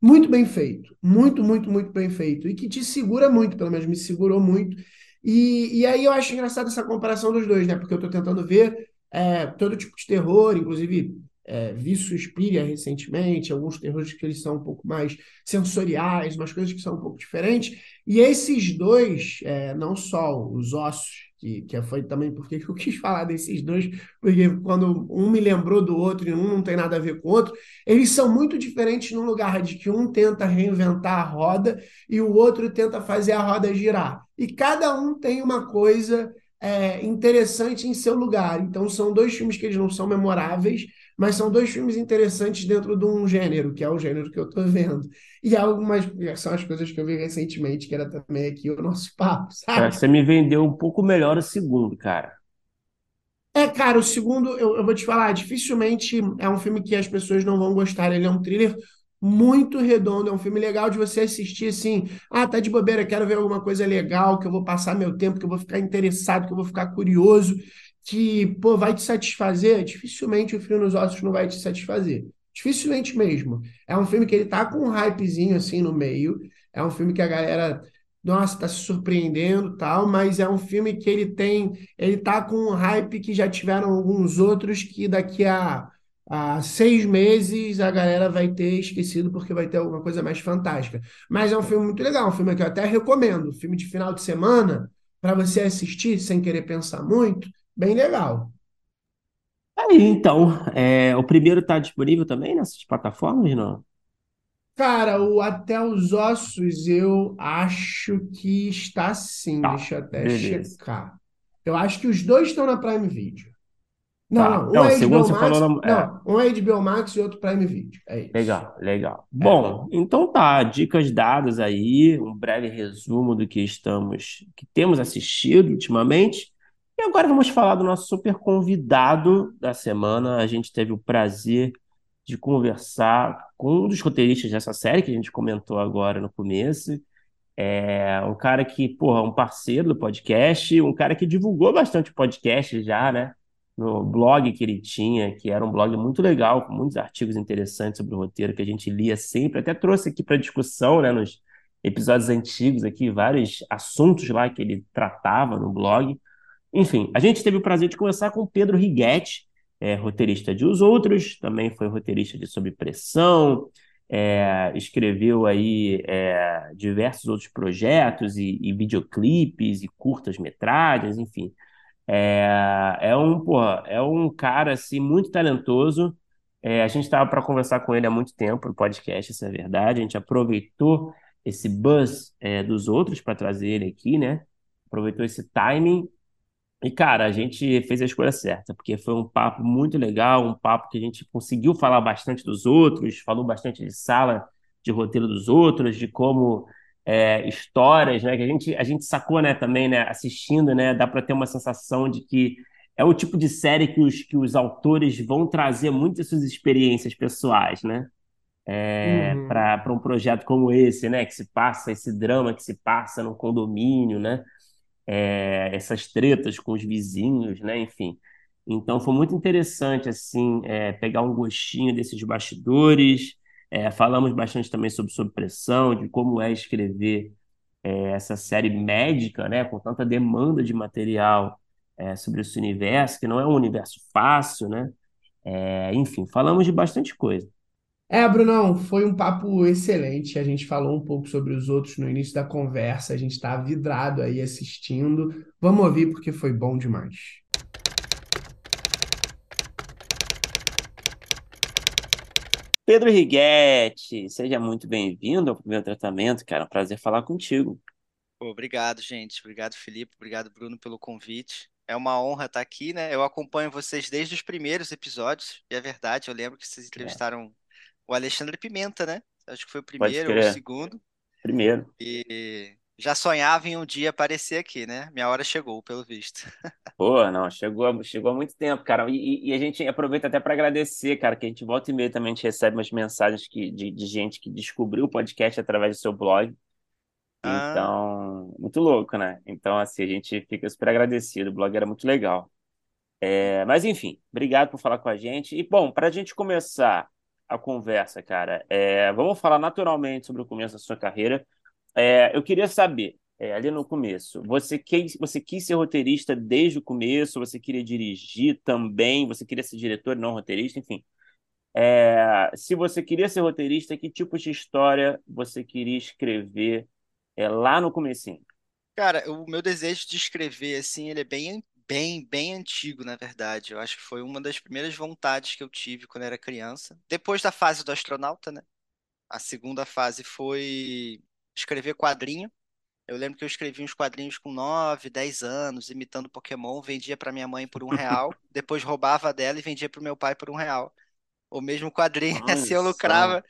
muito bem feito. Muito, muito, muito bem feito. E que te segura muito, pelo menos me segurou muito. E, e aí eu acho engraçado essa comparação dos dois, né? Porque eu estou tentando ver é, todo tipo de terror, inclusive é, vi Suspiria recentemente, alguns terrores que eles são um pouco mais sensoriais, umas coisas que são um pouco diferentes. E esses dois, é, não só os ossos que, que foi também porque eu quis falar desses dois, porque quando um me lembrou do outro e um não tem nada a ver com o outro, eles são muito diferentes no lugar de que um tenta reinventar a roda e o outro tenta fazer a roda girar. E cada um tem uma coisa é, interessante em seu lugar. Então são dois filmes que eles não são memoráveis, mas são dois filmes interessantes dentro de um gênero, que é o gênero que eu estou vendo. E algumas são as coisas que eu vi recentemente, que era também aqui o nosso papo, sabe? Você me vendeu um pouco melhor o segundo, cara. É, cara, o segundo, eu, eu vou te falar, dificilmente é um filme que as pessoas não vão gostar. Ele é um thriller muito redondo, é um filme legal de você assistir assim. Ah, tá de bobeira, quero ver alguma coisa legal, que eu vou passar meu tempo, que eu vou ficar interessado, que eu vou ficar curioso que, pô, vai te satisfazer, dificilmente o Frio nos Ossos não vai te satisfazer. Dificilmente mesmo. É um filme que ele tá com um hypezinho assim no meio. É um filme que a galera, nossa, tá se surpreendendo tal, mas é um filme que ele tem, ele tá com um hype que já tiveram alguns outros que daqui a, a seis meses a galera vai ter esquecido porque vai ter alguma coisa mais fantástica. Mas é um filme muito legal, um filme que eu até recomendo. Filme de final de semana, para você assistir sem querer pensar muito bem legal. Aí, então, é, o primeiro está disponível também nessas plataformas, não? Cara, o Até os Ossos eu acho que está sim. Tá, Deixa eu até beleza. checar. Eu acho que os dois estão na Prime Video. Não, tá. não. Um não, é HBO Max, falou na... não, um é HBO Max e outro Prime Video. É isso. Legal, legal. É. Bom, então tá, dicas dadas aí, um breve resumo do que estamos, que temos assistido ultimamente. E agora vamos falar do nosso super convidado da semana. A gente teve o prazer de conversar com um dos roteiristas dessa série que a gente comentou agora no começo, É um cara que, porra, um parceiro do podcast, um cara que divulgou bastante podcast já, né? No blog que ele tinha, que era um blog muito legal, com muitos artigos interessantes sobre o roteiro que a gente lia sempre. Até trouxe aqui para discussão, né, nos episódios antigos aqui, vários assuntos lá que ele tratava no blog. Enfim, a gente teve o prazer de conversar com Pedro Righetti, é, roteirista de Os Outros, também foi roteirista de Sob Pressão, é, escreveu aí é, diversos outros projetos e, e videoclipes e curtas-metragens, enfim. É, é um, porra, é um cara assim muito talentoso. É, a gente estava para conversar com ele há muito tempo no podcast, essa é verdade. A gente aproveitou esse buzz é, dos outros para trazer ele aqui, né? Aproveitou esse timing e, cara, a gente fez a escolha certa, porque foi um papo muito legal, um papo que a gente conseguiu falar bastante dos outros, falou bastante de sala de roteiro dos outros, de como é, histórias, né, que a gente, a gente sacou, né, também, né, assistindo, né, dá para ter uma sensação de que é o tipo de série que os, que os autores vão trazer muitas suas experiências pessoais, né, é, uhum. para um projeto como esse, né, que se passa, esse drama que se passa no condomínio, né, é, essas tretas com os vizinhos, né? Enfim. Então foi muito interessante assim é, pegar um gostinho desses bastidores. É, falamos bastante também sobre sob pressão, de como é escrever essa série médica, né? Com tanta demanda de material sobre esse universo, que não é um universo fácil, né? Enfim, falamos de bastante coisa. É, Brunão, foi um papo excelente. A gente falou um pouco sobre os outros no início da conversa. A gente está vidrado aí assistindo. Vamos ouvir porque foi bom demais. Pedro Righetti, seja muito bem-vindo ao primeiro tratamento, cara. É um prazer falar contigo. Obrigado, gente. Obrigado, Felipe. Obrigado, Bruno, pelo convite. É uma honra estar aqui, né? Eu acompanho vocês desde os primeiros episódios, e é verdade, eu lembro que vocês entrevistaram o Alexandre Pimenta, né? Acho que foi o primeiro ou o segundo. Primeiro. E já sonhava em um dia aparecer aqui, né? Minha hora chegou, pelo visto. Pô, não, chegou, chegou há muito tempo, cara. E, e a gente aproveita até para agradecer, cara, que a gente volta e meia também a gente recebe umas mensagens que, de, de gente que descobriu o podcast através do seu blog. Ah. Então, muito louco, né? Então, assim, a gente fica super agradecido. O blog era muito legal. É, mas, enfim, obrigado por falar com a gente. E, bom, para a gente começar a conversa, cara. É, vamos falar naturalmente sobre o começo da sua carreira. É, eu queria saber, é, ali no começo, você quis, você quis ser roteirista desde o começo? Você queria dirigir também? Você queria ser diretor, não roteirista? Enfim. É, se você queria ser roteirista, que tipo de história você queria escrever é, lá no comecinho? Cara, o meu desejo de escrever, assim, ele é bem bem, bem antigo, na verdade. Eu acho que foi uma das primeiras vontades que eu tive quando era criança. Depois da fase do astronauta, né? A segunda fase foi escrever quadrinho. Eu lembro que eu escrevi uns quadrinhos com 9, 10 anos, imitando Pokémon, vendia para minha mãe por um real, depois roubava dela e vendia para o meu pai por um real. O mesmo quadrinho, Nossa. assim eu lucrava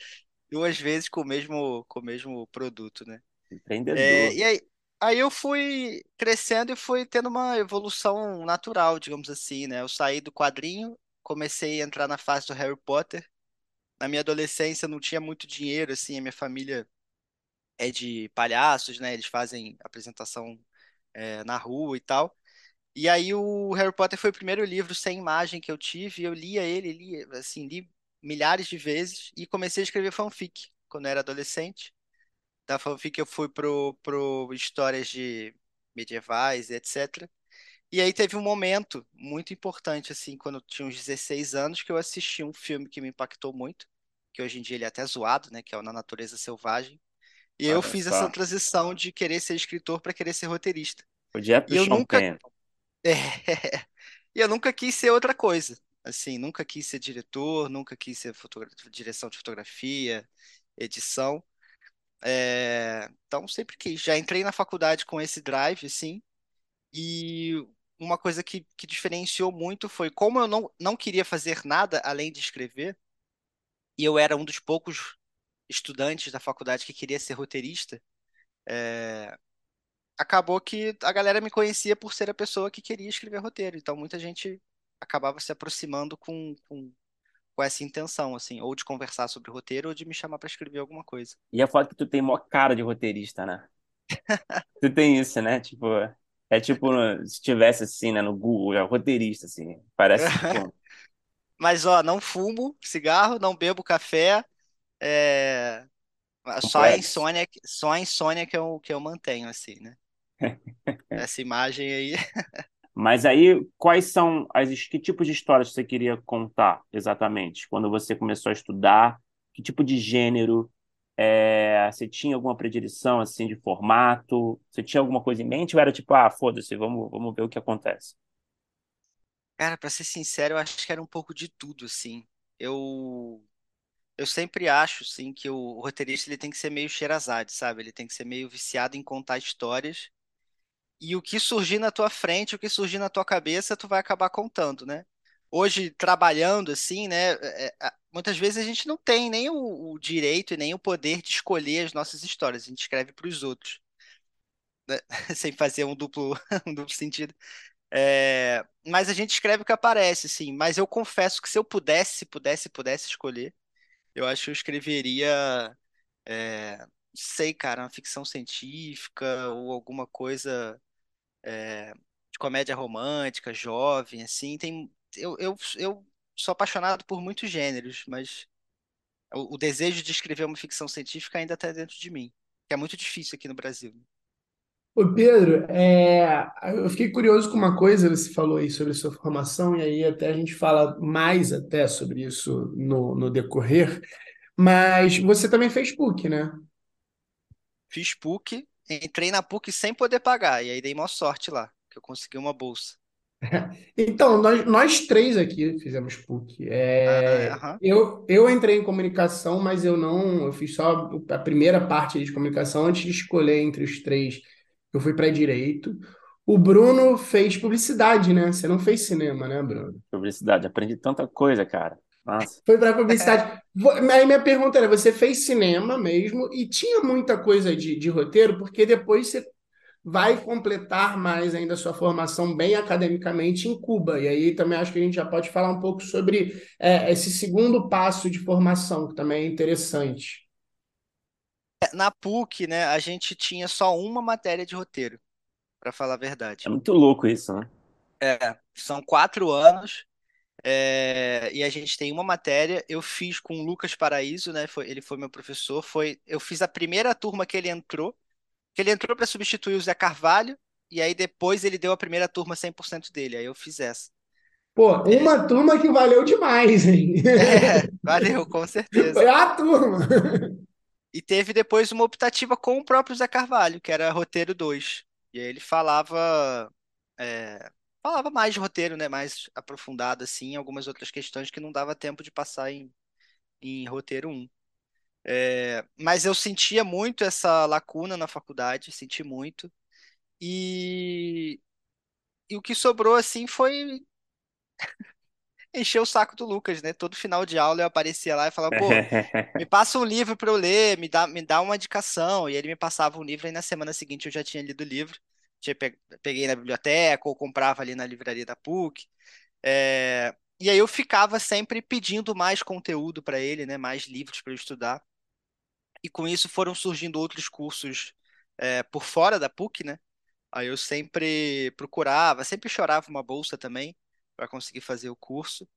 duas vezes com o mesmo, com o mesmo produto, né? Empreendedor. É, e aí, Aí eu fui crescendo e fui tendo uma evolução natural, digamos assim, né? Eu saí do quadrinho, comecei a entrar na fase do Harry Potter. Na minha adolescência não tinha muito dinheiro, assim, a minha família é de palhaços, né? Eles fazem apresentação é, na rua e tal. E aí o Harry Potter foi o primeiro livro sem imagem que eu tive, eu lia ele, lia, assim, li milhares de vezes e comecei a escrever fanfic quando eu era adolescente da fanfic eu fui pro, pro histórias de medievais, etc. E aí teve um momento muito importante, assim, quando eu tinha uns 16 anos, que eu assisti um filme que me impactou muito, que hoje em dia ele é até zoado, né, que é o Na Natureza Selvagem. E eu fiz essa transição de querer ser escritor para querer ser roteirista. O direto e eu nunca é... E eu nunca quis ser outra coisa. Assim, nunca quis ser diretor, nunca quis ser fotogra... direção de fotografia, edição. É, então, sempre que já entrei na faculdade com esse drive, assim, e uma coisa que, que diferenciou muito foi como eu não, não queria fazer nada além de escrever, e eu era um dos poucos estudantes da faculdade que queria ser roteirista, é, acabou que a galera me conhecia por ser a pessoa que queria escrever roteiro. Então, muita gente acabava se aproximando com, com com essa intenção, assim, ou de conversar sobre roteiro ou de me chamar para escrever alguma coisa. E a foto que tu tem mó cara de roteirista, né? Você tem isso, né? Tipo, é tipo se tivesse assim, né, no Google, é roteirista, assim. Parece tipo Mas, ó, não fumo cigarro, não bebo café, é... só a insônia, só a insônia que eu, que eu mantenho, assim, né? Essa imagem aí. Mas aí, quais são as que tipos de histórias você queria contar exatamente? Quando você começou a estudar, que tipo de gênero? É, você tinha alguma predileção assim de formato? Você tinha alguma coisa em mente ou era tipo, ah, foda-se, vamos, vamos ver o que acontece? Cara, pra ser sincero, eu acho que era um pouco de tudo, assim. Eu, eu sempre acho, assim, que o roteirista ele tem que ser meio Sherazade, sabe? Ele tem que ser meio viciado em contar histórias. E o que surgir na tua frente, o que surgir na tua cabeça, tu vai acabar contando, né? Hoje, trabalhando assim, né? é, é, muitas vezes a gente não tem nem o, o direito e nem o poder de escolher as nossas histórias. A gente escreve para os outros, né? Sem fazer um duplo, um duplo sentido. É, mas a gente escreve o que aparece, sim. Mas eu confesso que se eu pudesse, se pudesse, pudesse escolher, eu acho que eu escreveria, é, sei, cara, uma ficção científica ou alguma coisa de comédia romântica, jovem, assim. Tem, eu, eu, eu sou apaixonado por muitos gêneros, mas o, o desejo de escrever uma ficção científica ainda está dentro de mim, que é muito difícil aqui no Brasil. Ô Pedro, é, eu fiquei curioso com uma coisa, você falou aí sobre a sua formação, e aí até a gente fala mais até sobre isso no, no decorrer, mas você também fez PUC, né? Fiz PUC, entrei na PUC sem poder pagar, e aí dei maior sorte lá, que eu consegui uma bolsa. Então, nós, nós três aqui fizemos PUC. É, aham. eu, eu entrei em comunicação, mas eu não, eu fiz só a primeira parte de comunicação antes de escolher entre os três. Eu fui para direito. O Bruno fez publicidade, né? Você não fez cinema, né, Bruno? Publicidade, aprendi tanta coisa, cara. Nossa. Foi para publicidade. Vo- Aí minha pergunta era: você fez cinema mesmo e tinha muita coisa de, de roteiro, porque depois você vai completar mais ainda a sua formação bem academicamente em Cuba. E aí também acho que a gente já pode falar um pouco sobre é, esse segundo passo de formação, que também é interessante. Na PUC, né, a gente tinha só uma matéria de roteiro, para falar a É verdade. muito louco isso, né? É, são quatro anos, é, e a gente tem uma matéria. Eu fiz com o Lucas Paraíso, né? Foi, ele foi meu professor. Foi, eu fiz a primeira turma que ele entrou, que ele entrou para substituir o Zé Carvalho, e aí depois ele deu a primeira turma 100% dele. Aí eu fiz essa. Pô, uma turma que valeu demais, hein? É, valeu, com Foi certeza. a turma. E teve depois uma optativa com o próprio Zé Carvalho, que era roteiro 2. E aí ele falava, é, falava mais de roteiro, né? Mais aprofundado, assim, algumas outras questões que não dava tempo de passar em, em roteiro um. É, mas eu sentia muito essa lacuna na faculdade, senti muito. E, e o que sobrou, assim, foi encher o saco do Lucas, né? Todo final de aula eu aparecia lá e falava, pô, me passa um livro para eu ler, me dá, me dá uma indicação. E ele me passava um livro e na semana seguinte eu já tinha lido o livro. Tinha pe- Peguei na biblioteca ou comprava ali na livraria da PUC. É, E aí eu ficava sempre pedindo mais conteúdo para ele, né? Mais livros para estudar. E com isso foram surgindo outros cursos é, por fora da PUC, né? Aí eu sempre procurava, sempre chorava uma bolsa também para conseguir fazer o curso.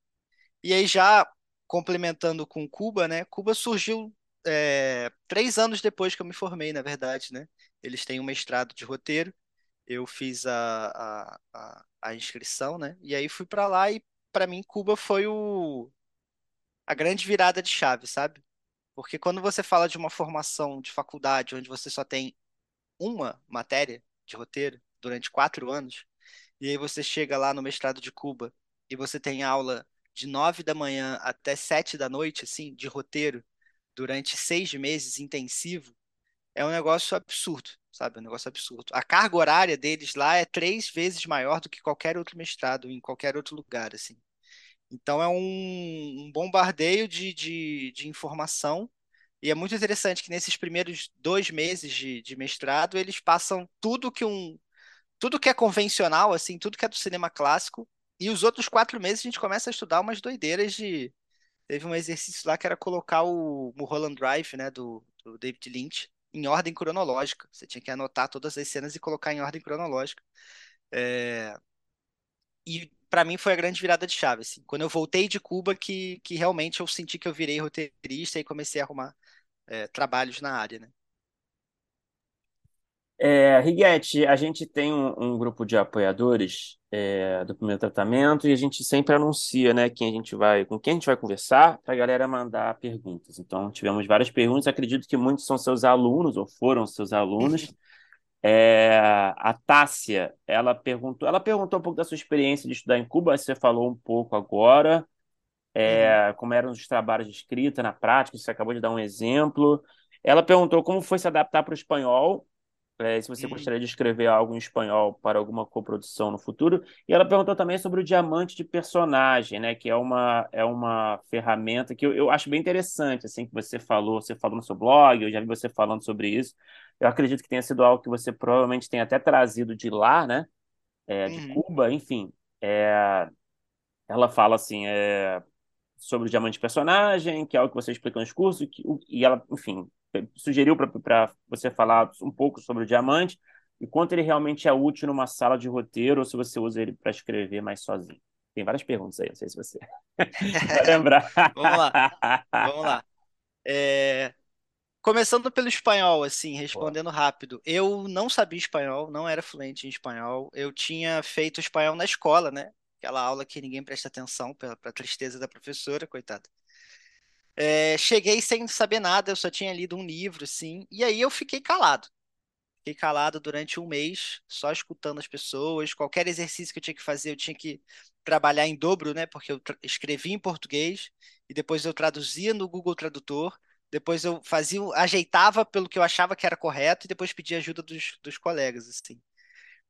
E aí já complementando com Cuba, né? Cuba surgiu é, três anos depois que eu me formei, na verdade, né? Eles têm um mestrado de roteiro. Eu fiz a, a, a, inscrição, né? E aí fui para lá e para mim Cuba foi o, a grande virada de chave, sabe? Porque quando você fala de uma formação de faculdade onde você só tem uma matéria de roteiro durante quatro anos, e aí você chega lá no mestrado de Cuba e você tem aula de nove da manhã até sete da noite, assim, de roteiro, durante seis meses intensivo, é um negócio absurdo, sabe? É um negócio absurdo. A carga horária deles lá é três vezes maior do que qualquer outro mestrado em qualquer outro lugar, assim. Então é um, um bombardeio de, de, de informação. E é muito interessante que nesses primeiros dois meses de, de mestrado, eles passam tudo que um, tudo que é convencional, assim, tudo que é do cinema clássico. E os outros quatro meses a gente começa a estudar umas doideiras de. Teve um exercício lá que era colocar o Mulholland Drive, né, do, do David Lynch. Em ordem cronológica. Você tinha que anotar todas as cenas e colocar em ordem cronológica. É... E para mim foi a grande virada de chave. Assim. Quando eu voltei de Cuba, que, que realmente eu senti que eu virei roteirista e comecei a arrumar é, trabalhos na área. Né? É, Riguete, a gente tem um, um grupo de apoiadores é, do primeiro tratamento e a gente sempre anuncia, né, quem a gente vai, com quem a gente vai conversar, para a galera mandar perguntas. Então, tivemos várias perguntas, acredito que muitos são seus alunos ou foram seus alunos. É, a Tássia, ela perguntou, ela perguntou um pouco da sua experiência de estudar em Cuba, você falou um pouco agora, é, uhum. como eram os trabalhos de escrita na prática, você acabou de dar um exemplo. Ela perguntou como foi se adaptar para o espanhol é, se você uhum. gostaria de escrever algo em espanhol para alguma coprodução no futuro. E ela perguntou também sobre o diamante de personagem, né? Que é uma, é uma ferramenta que eu, eu acho bem interessante, assim, que você falou, você falou no seu blog, eu já vi você falando sobre isso. Eu acredito que tenha sido algo que você provavelmente tenha até trazido de lá, né? É, de uhum. Cuba, enfim. É, ela fala assim, é, sobre o diamante de personagem, que é algo que você explica nos cursos, que, e ela, enfim, sugeriu para você falar um pouco sobre o diamante e quanto ele realmente é útil numa sala de roteiro ou se você usa ele para escrever mais sozinho. Tem várias perguntas aí, não sei se você vai lembrar. Vamos lá, vamos lá. É... Começando pelo espanhol, assim, respondendo rápido. Eu não sabia espanhol, não era fluente em espanhol. Eu tinha feito espanhol na escola, né? Aquela aula que ninguém presta atenção para a tristeza da professora, coitada. É, cheguei sem saber nada, eu só tinha lido um livro, assim, e aí eu fiquei calado. Fiquei calado durante um mês, só escutando as pessoas. Qualquer exercício que eu tinha que fazer, eu tinha que trabalhar em dobro, né? Porque eu escrevia em português e depois eu traduzia no Google Tradutor. Depois eu fazia, ajeitava pelo que eu achava que era correto e depois pedia ajuda dos, dos colegas, assim.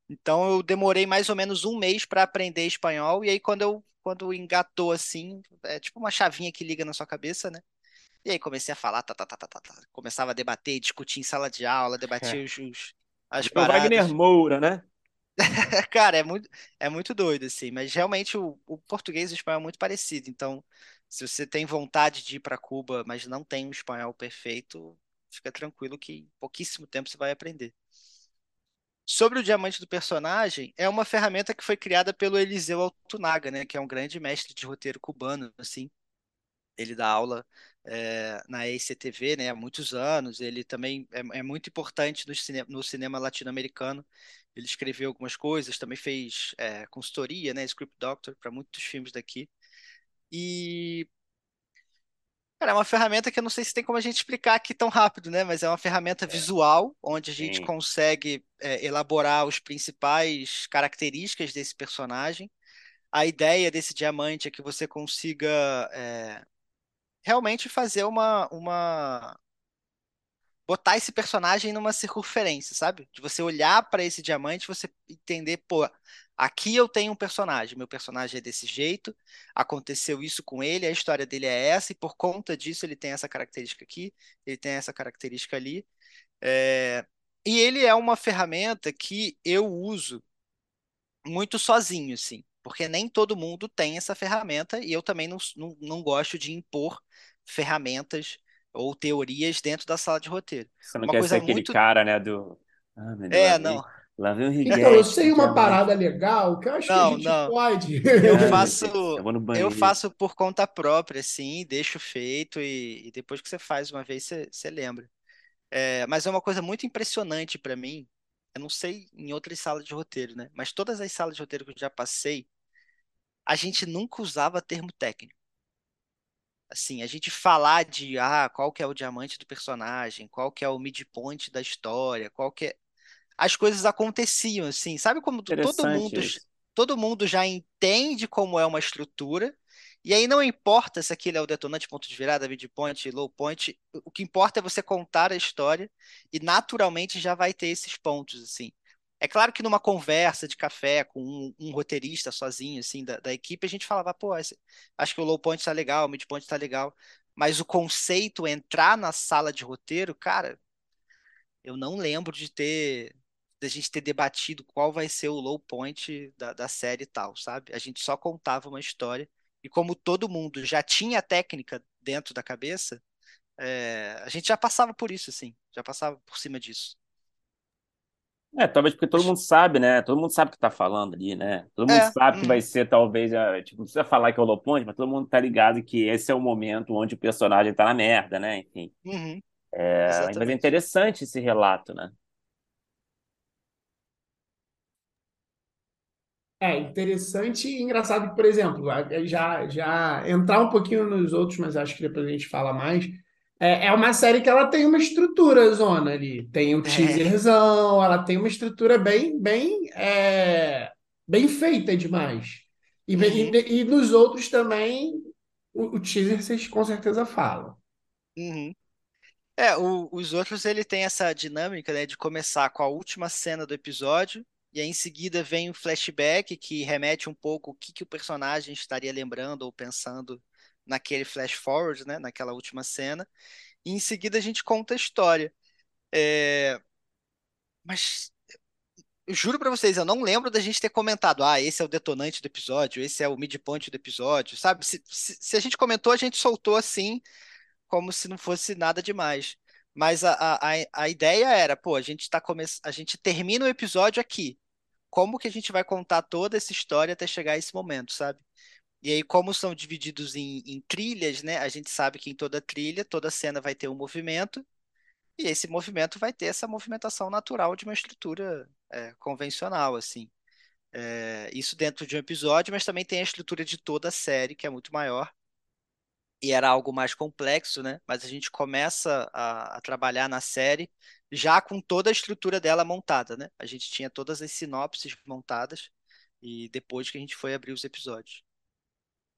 Então eu demorei mais ou menos um mês para aprender espanhol e aí quando eu quando engatou assim, é tipo uma chavinha que liga na sua cabeça, né? E aí comecei a falar, tá, tá, tá, tá, tá, tá. começava a debater, discutir em sala de aula, debater é. os, os, as o paradas. Wagner Moura, né? Cara, é muito, é muito doido, assim, mas realmente o, o português e o espanhol é muito parecido. Então, se você tem vontade de ir para Cuba, mas não tem um espanhol perfeito, fica tranquilo que em pouquíssimo tempo você vai aprender. Sobre o diamante do personagem, é uma ferramenta que foi criada pelo Eliseu Altunaga, né, que é um grande mestre de roteiro cubano, assim. Ele dá aula é, na ECTV, né, há muitos anos. Ele também é, é muito importante no, cine, no cinema latino-americano. Ele escreveu algumas coisas, também fez é, consultoria, né, script doctor para muitos filmes daqui. E Cara, é uma ferramenta que eu não sei se tem como a gente explicar aqui tão rápido, né? Mas é uma ferramenta é. visual, onde a gente Sim. consegue é, elaborar os principais características desse personagem. A ideia desse diamante é que você consiga é, realmente fazer uma, uma, botar esse personagem numa circunferência, sabe? De você olhar para esse diamante, você entender, pô, aqui eu tenho um personagem, meu personagem é desse jeito, aconteceu isso com ele, a história dele é essa, e por conta disso ele tem essa característica aqui, ele tem essa característica ali. É... E ele é uma ferramenta que eu uso muito sozinho, assim, porque nem todo mundo tem essa ferramenta e eu também não, não, não gosto de impor ferramentas ou teorias dentro da sala de roteiro. Você não uma quer ser aquele muito... cara, né, do... Ah, é, não. Lá vem o Então, eu sei uma parada legal que eu acho não, que a gente não. pode. Eu faço, eu faço por conta própria, assim, deixo feito e, e, depois que você faz uma vez, você, você lembra. É, mas é uma coisa muito impressionante para mim. Eu não sei em outras salas de roteiro, né? Mas todas as salas de roteiro que eu já passei, a gente nunca usava termo técnico assim, a gente falar de ah, qual que é o diamante do personagem, qual que é o midpoint da história, qual que é... As coisas aconteciam, assim, sabe como todo mundo, todo mundo já entende como é uma estrutura, e aí não importa se aquele é o detonante, ponto de virada, midpoint, low point, o que importa é você contar a história, e naturalmente já vai ter esses pontos, assim. É claro que numa conversa de café com um, um roteirista sozinho, assim, da, da, equipe, a gente falava, pô, acho que o low point tá legal, o midpoint tá legal. Mas o conceito, entrar na sala de roteiro, cara, eu não lembro de ter, da gente ter debatido qual vai ser o low point da, da série e tal, sabe? A gente só contava uma história. E como todo mundo já tinha a técnica dentro da cabeça, É, a gente já passava por isso, assim, já passava por cima disso. É, talvez porque todo mundo sabe, né? Todo mundo sabe o que tá falando ali, né? Todo mundo É, sabe que uhum, vai ser, talvez, a- tipo, não precisa falar que é o low point, mas todo mundo tá ligado que esse é o momento onde o personagem tá na merda, né? Enfim. uhum, É, mas é interessante esse relato, né? É interessante e engraçado que, por exemplo, já, já entrar um pouquinho nos outros, mas acho que depois a gente fala mais. É, é uma série que ela tem uma estrutura zona ali. Tem o É, teaserzão, ela tem uma estrutura bem, bem, é, bem feita demais. E, bem- uhum, e, e nos outros também, o, o teaser vocês com certeza falam. uhum. É, o- os outros ele tem essa dinâmica, né, de começar com a última cena do episódio e aí em seguida vem um flashback que remete um pouco o que que o personagem estaria lembrando ou pensando naquele flash forward, né, naquela última cena. E em seguida a gente conta a história. É, mas eu juro pra vocês, eu não lembro da gente ter comentado, ah, esse é o detonante do episódio, esse é o midpoint do episódio, sabe? Se, se, se a gente comentou, a gente soltou assim como se não fosse nada demais. Mas a, a, a ideia era, pô, a gente tá come... a gente termina o episódio aqui. Como que a gente vai contar toda essa história até chegar a esse momento, sabe? E aí, como são divididos em, em trilhas, né? A gente sabe que em toda trilha, toda cena vai ter um movimento, e esse movimento vai ter essa movimentação natural de uma estrutura é, convencional, assim. É, isso dentro de um episódio, mas também tem a estrutura de toda a série, que é muito maior e era algo mais complexo, né? Mas a gente começa a, a trabalhar na série já com toda a estrutura dela montada, né? A gente tinha todas as sinopses montadas e depois que a gente foi abrir os episódios.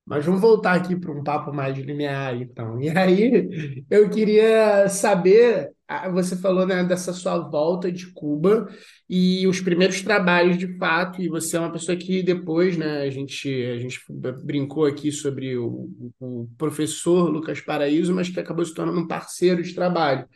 Mas vamos voltar aqui para um papo mais linear, então. E aí, eu queria saber, ah, você falou, né, dessa sua volta de Cuba e os primeiros trabalhos de fato, e você é uma pessoa que depois, né, a gente, a gente brincou aqui sobre o, o professor Lucas Paraíso, mas que acabou se tornando um parceiro de trabalho.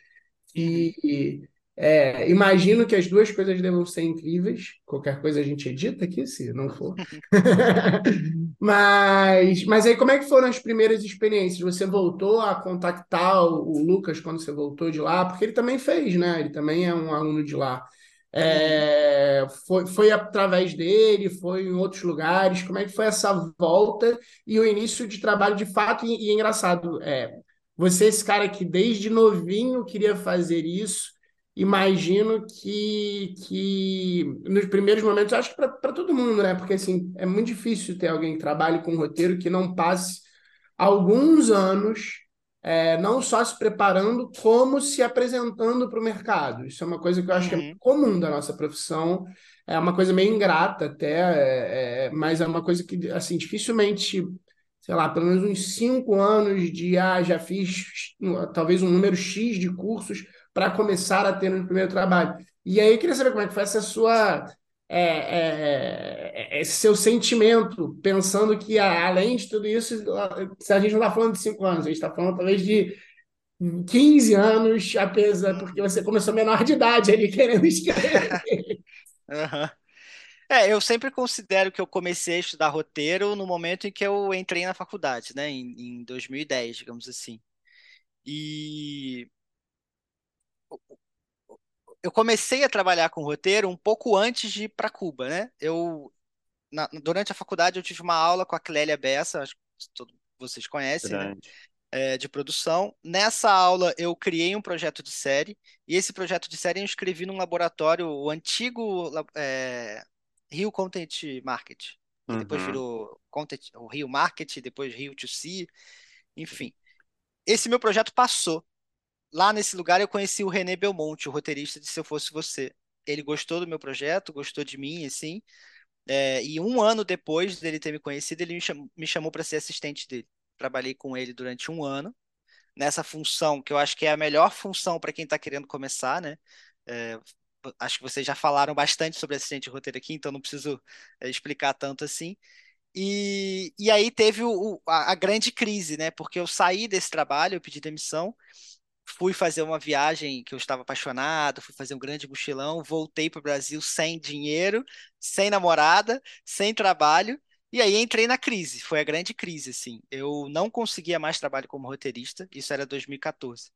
Uhum, E é, imagino que as duas coisas devam ser incríveis. Qualquer coisa a gente edita aqui, se não for. Mas, mas aí, como é que foram as primeiras experiências? Você voltou a contactar o, Lucas quando você voltou de lá? Porque ele também fez, né? Ele também é um aluno de lá. É, foi, foi através dele, foi em outros lugares. Como é que foi essa volta e o início de trabalho de fato? E, e é engraçado, é, você, esse cara que desde novinho queria fazer isso, imagino que, que nos primeiros momentos, acho que para todo mundo, né? Porque assim, é muito difícil ter alguém que trabalhe com roteiro que não passe alguns anos, é, não só se preparando, como se apresentando para o mercado. Isso é uma coisa que eu acho que é uhum, comum da nossa profissão. É uma coisa meio ingrata até, é, é, mas é uma coisa que, assim, dificilmente sei lá, pelo menos uns cinco anos de, ah, já fiz talvez um número X de cursos para começar a ter no primeiro trabalho. E aí eu queria saber como é que foi essa sua, é, é, é, esse seu sentimento, pensando que ah, além de tudo isso, se a gente não está falando de cinco anos, a gente está falando talvez de 15 anos, apesar, porque uhum. você começou menor de idade ali querendo escrever. Aham. É, eu sempre considero que eu comecei a estudar roteiro no momento em que eu entrei na faculdade, né? Em, em 2010, digamos assim. E eu comecei a trabalhar com roteiro um pouco antes de ir para Cuba, né? Eu na- durante a faculdade eu tive uma aula com a Clélia Bessa, acho que todos vocês conhecem, né? É, de produção. Nessa aula eu criei um projeto de série e esse projeto de série eu escrevi num laboratório, o antigo é, Rio Content Market, que depois Uhum. virou Content, o Rio Market, depois Rio 2C, enfim. Esse meu projeto passou. Lá nesse lugar eu conheci o René Belmonte, o roteirista de Se Eu Fosse Você. Ele gostou do meu projeto, gostou de mim, assim. É, e um ano depois dele ter me conhecido, ele me chamou, me chamou para ser assistente dele. Trabalhei com ele durante um ano, nessa função, que eu acho que é a melhor função para quem está querendo começar, né? É, acho que vocês já falaram bastante sobre assistente de roteiro aqui, então não preciso é, explicar tanto assim. E, e aí teve o- a, a grande crise, né? Porque eu saí desse trabalho, eu pedi demissão, fui fazer uma viagem que eu estava apaixonado, fui fazer um grande mochilão, voltei para o Brasil sem dinheiro, sem namorada, sem trabalho, E aí entrei na crise, foi a grande crise, assim. Eu não conseguia mais trabalho como roteirista, isso era 2014.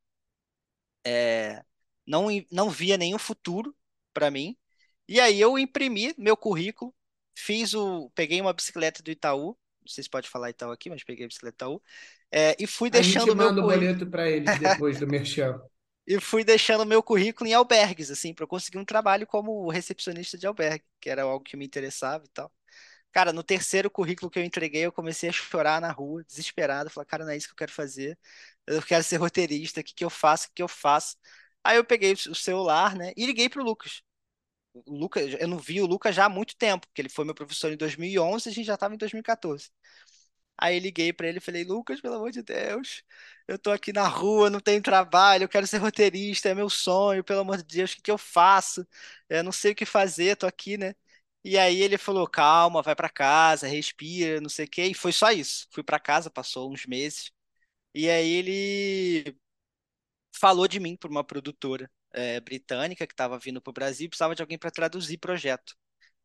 É, não, não via nenhum futuro para mim. E aí eu imprimi meu currículo, fiz o, peguei uma bicicleta do Itaú, não sei se pode falar Itaú aqui, mas peguei a bicicleta Itaú, é, e fui deixando a gente manda o boleto para eles depois do merchan. e fui deixando meu currículo em albergues, assim, para eu conseguir um trabalho como recepcionista de albergue, que era algo que me interessava e tal. Cara, no terceiro currículo que eu entreguei, eu comecei a chorar na rua, desesperado. Falei, cara, não é isso que eu quero fazer. Eu quero ser roteirista. O que que eu faço? O que que eu faço? Aí eu peguei o celular, né, e liguei pro Lucas. O Lucas, eu não vi o Lucas já há muito tempo, porque ele foi meu professor em 2011 e a gente já estava em 2014. Aí liguei para ele e falei: Lucas, pelo amor de Deus, eu tô aqui na rua, não tenho trabalho, eu quero ser roteirista, é meu sonho, pelo amor de Deus, o que que eu faço? Eu não sei o que fazer, tô aqui, né? E aí ele falou: calma, vai para casa, respira, não sei o quê. E foi só isso. Fui para casa, passou uns meses. E aí ele falou de mim para uma produtora é, britânica que estava vindo para o Brasil e precisava de alguém para traduzir projeto.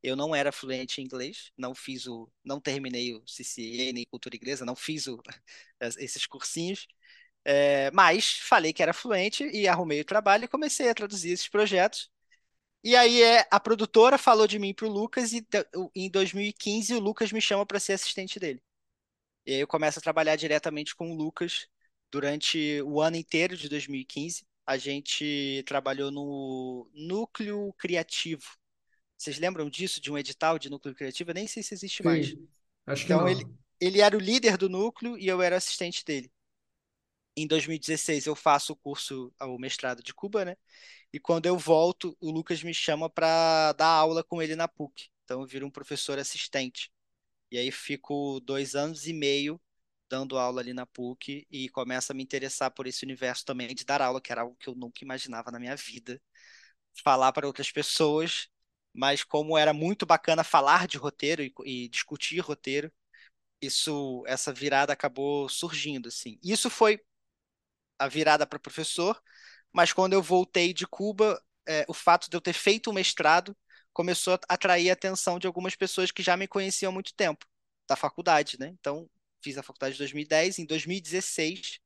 Eu não era fluente em inglês, não fiz o, não terminei o CCA nem cultura inglesa, não fiz o, esses cursinhos, é, mas falei que era fluente e arrumei o trabalho e comecei a traduzir esses projetos. E aí é, a produtora falou de mim para o Lucas e em 2015 o Lucas me chama para ser assistente dele. E aí eu começo a trabalhar diretamente com o Lucas durante o ano inteiro de 2015. A gente trabalhou no núcleo criativo. Vocês lembram disso, de um edital de núcleo criativo? Eu nem sei se existe Sim, mais. acho que Então não. ele, ele era o líder do núcleo e eu era assistente dele. Em 2016 eu faço o curso, o mestrado de Cuba, né? E quando eu volto, o Lucas me chama para dar aula com ele na PUC. Então eu viro um professor assistente. E aí fico dois anos e meio dando aula ali na PUC e começo a me interessar por esse universo também de dar aula, que era algo que eu nunca imaginava na minha vida. Falar para outras pessoas, mas como era muito bacana falar de roteiro e, e discutir roteiro, isso, essa virada acabou surgindo assim. Isso foi a virada para professor, mas quando eu voltei de Cuba, é, o fato de eu ter feito o mestrado começou a atrair a atenção de algumas pessoas que já me conheciam há muito tempo, da faculdade, né? Então, fiz a faculdade em 2010, em 2016,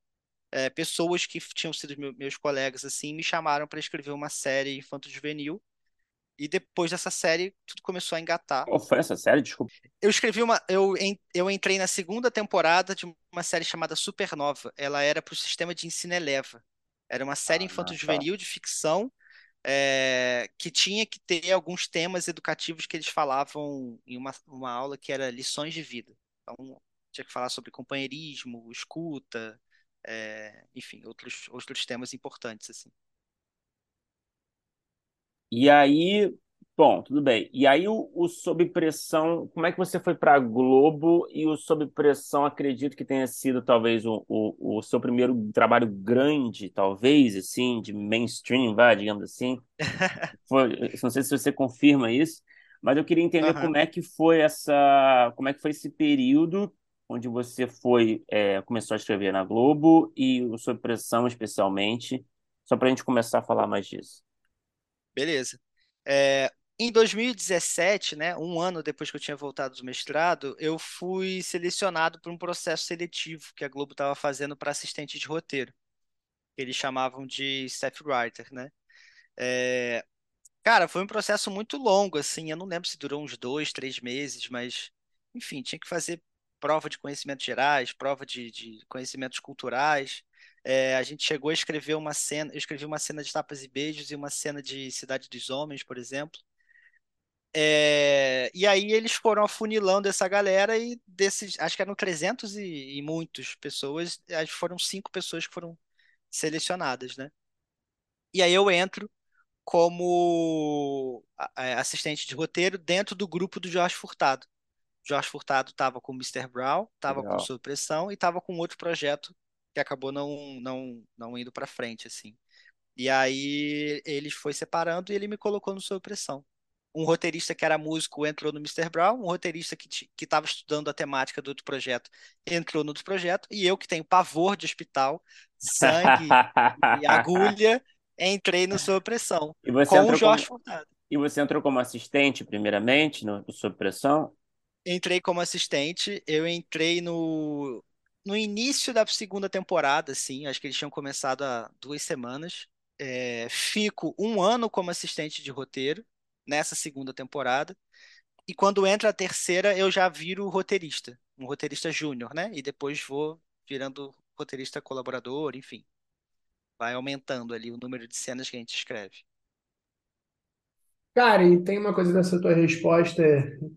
é, pessoas que tinham sido meus colegas, assim, me chamaram para escrever uma série infanto-juvenil, e depois dessa série, tudo começou a engatar. Qual foi essa série? Desculpa. Eu escrevi uma. Eu, eu entrei na segunda temporada de uma série chamada Supernova. Ela era para o sistema de ensino Eleva. Era uma série Ah, infanto-juvenil de ficção é, que tinha que ter alguns temas educativos que eles falavam em uma, uma aula que era lições de vida. Então, tinha que falar sobre companheirismo, escuta, é, enfim, outros, outros temas importantes, assim. E aí, bom, tudo bem. E aí o, o Sob Pressão, como é que você foi para Globo e o Sob Pressão, acredito que tenha sido talvez o, o, o seu primeiro trabalho grande, talvez, assim, de mainstream, vai, digamos assim. Foi, não sei se você confirma isso, mas eu queria entender Aham. como é que foi essa, como é que foi esse período onde você foi, é, começou a escrever na Globo e o Sob Pressão especialmente, só para a gente começar a falar mais disso. Beleza. É, em 2017, né, um ano depois que eu tinha voltado do mestrado, eu fui selecionado para um processo seletivo que a Globo estava fazendo para assistente de roteiro. Eles chamavam de staff writer, né? É, cara, foi um processo muito longo, assim. Eu não lembro se durou uns dois, três meses, mas, enfim, tinha que fazer prova de conhecimentos gerais, prova de, de conhecimentos culturais. É, a gente chegou a escrever uma cena, eu escrevi uma cena de tapas e beijos e uma cena de Cidade dos Homens, por exemplo. É, e aí eles foram afunilando essa galera e desses, acho que eram 300 e, e muitos pessoas, acho que foram cinco pessoas que foram selecionadas, né? E aí eu entro como assistente de roteiro dentro do grupo do Jorge Furtado. Jorge Furtado estava com o Mr. Brown, estava com Legal. Sob Pressão e estava com outro projeto que acabou não, não, não indo para frente, assim. E aí eles foi separando e ele me colocou no Sob Pressão. Um roteirista que era músico entrou no Mr. Brown, um roteirista que estava estudando a temática do outro projeto entrou no outro projeto, e eu que tenho pavor de hospital, sangue e agulha, entrei no Sob Pressão, E você com o entrou Jorge como, Furtado. e você entrou como assistente, primeiramente, no, no Sob Pressão? entrei como assistente. Eu entrei no, no início da segunda temporada, assim. Acho que eles tinham começado há duas semanas. É, fico um ano como assistente de roteiro nessa segunda temporada. E quando entra a terceira, eu já viro roteirista, um roteirista júnior, né? E depois vou virando roteirista colaborador, enfim. Vai aumentando ali o número de cenas que a gente escreve. Cara, e tem uma coisa dessa tua resposta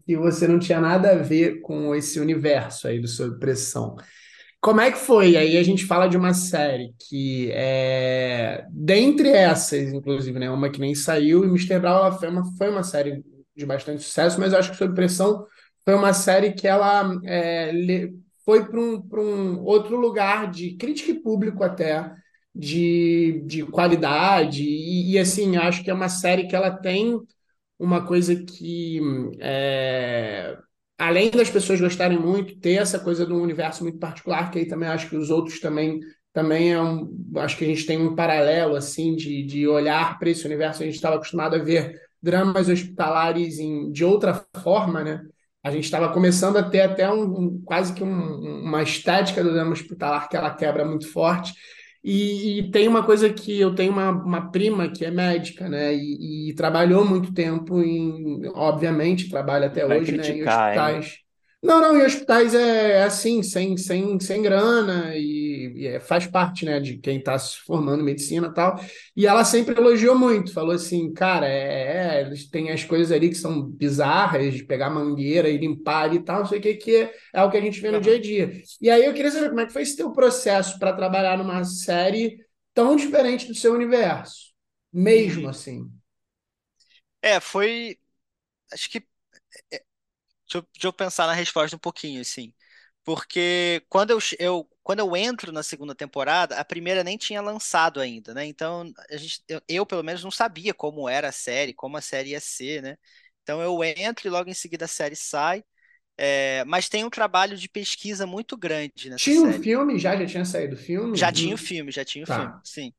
que você não tinha nada a ver com esse universo aí do Sob Pressão. Como é que foi? Aí a gente fala de uma série que é dentre essas, inclusive, né, uma que nem saiu, e Mr. Brown foi uma, foi uma série de bastante sucesso, mas eu acho que Sob Pressão foi uma série que ela é, foi para um, um outro lugar de crítica e público até, de, de qualidade, e, e assim, acho que é uma série que ela tem uma coisa que é, além das pessoas gostarem muito, ter essa coisa de um universo muito particular, que aí também acho que os outros também também é um, acho que a gente tem um paralelo assim de, de olhar para esse universo. A gente estava acostumado a ver dramas hospitalares em, de outra forma, né? A gente estava começando a ter até um, um quase que um, uma estética do drama hospitalar que ela quebra muito forte. E, e, tem uma coisa que eu tenho uma, uma prima que é médica, né? E, e trabalhou muito tempo em, obviamente, trabalha até Vai hoje, né? Em criticar, hein? hospitais. Não, não, em hospitais é, é assim, sem, sem, sem grana, e, e é- faz parte, né, de quem está se formando em medicina e tal. E ela sempre elogiou muito, falou assim, cara, é, é, eles têm as coisas ali que são bizarras, de pegar mangueira e limpar e tal, não sei o que, que é, é o que a gente vê no dia a dia. E aí eu queria saber como é que foi esse teu processo para trabalhar numa série tão diferente do seu universo, mesmo Uhum. assim. É, foi. Acho que. Deixa eu, deixa eu pensar na resposta um pouquinho, assim. Porque quando eu, eu, quando eu entro na segunda temporada, a primeira nem tinha lançado ainda, né? Então, a gente, eu, eu, pelo menos, não sabia como era a série, como a série ia ser, né? Então, eu entro e logo em seguida a série sai. É, mas tem um trabalho de pesquisa muito grande nessa Tinha um série. filme já, já tinha saído o filme? Já tinha o filme, já tinha o filme, Tá. sim.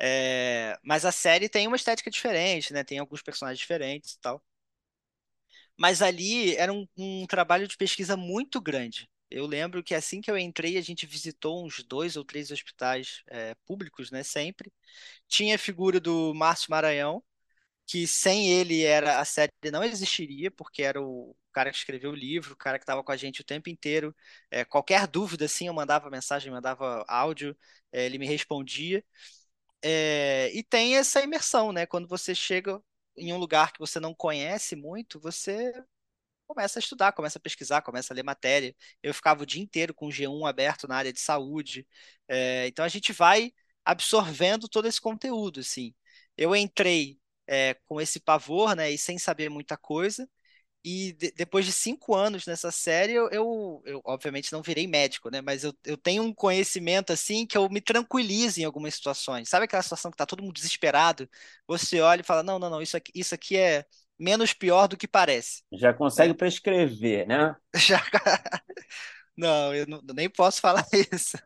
É, mas a série tem uma estética diferente, né? Tem alguns personagens diferentes e tal. Mas ali era um, um trabalho de pesquisa muito grande. Eu lembro que assim que eu entrei, a gente visitou uns dois ou três hospitais é, públicos, né? Sempre. Tinha a figura do Márcio Maranhão, que sem ele era a série não existiria, porque era o cara que escreveu o livro, o cara que estava com a gente o tempo inteiro. É, qualquer dúvida, assim, eu mandava mensagem, mandava áudio, é, ele me respondia. É, e tem essa imersão, né? Quando você chega em um lugar que você não conhece muito, você começa a estudar, começa a pesquisar, começa a ler matéria. Eu ficava o dia inteiro com o G1 aberto na área de saúde. É, então a gente vai absorvendo todo esse conteúdo, assim. Eu entrei é, com esse pavor, né, e sem saber muita coisa. E de- depois de cinco anos nessa série, eu, eu, eu, obviamente não virei médico, né? Mas eu, eu tenho um conhecimento assim que eu me tranquilizo em algumas situações. Sabe aquela situação que tá todo mundo desesperado? Você olha e fala: não, não, não, isso aqui, isso aqui é menos pior do que parece, Já consegue né? prescrever, né? Já... Não, eu não- nem posso falar isso.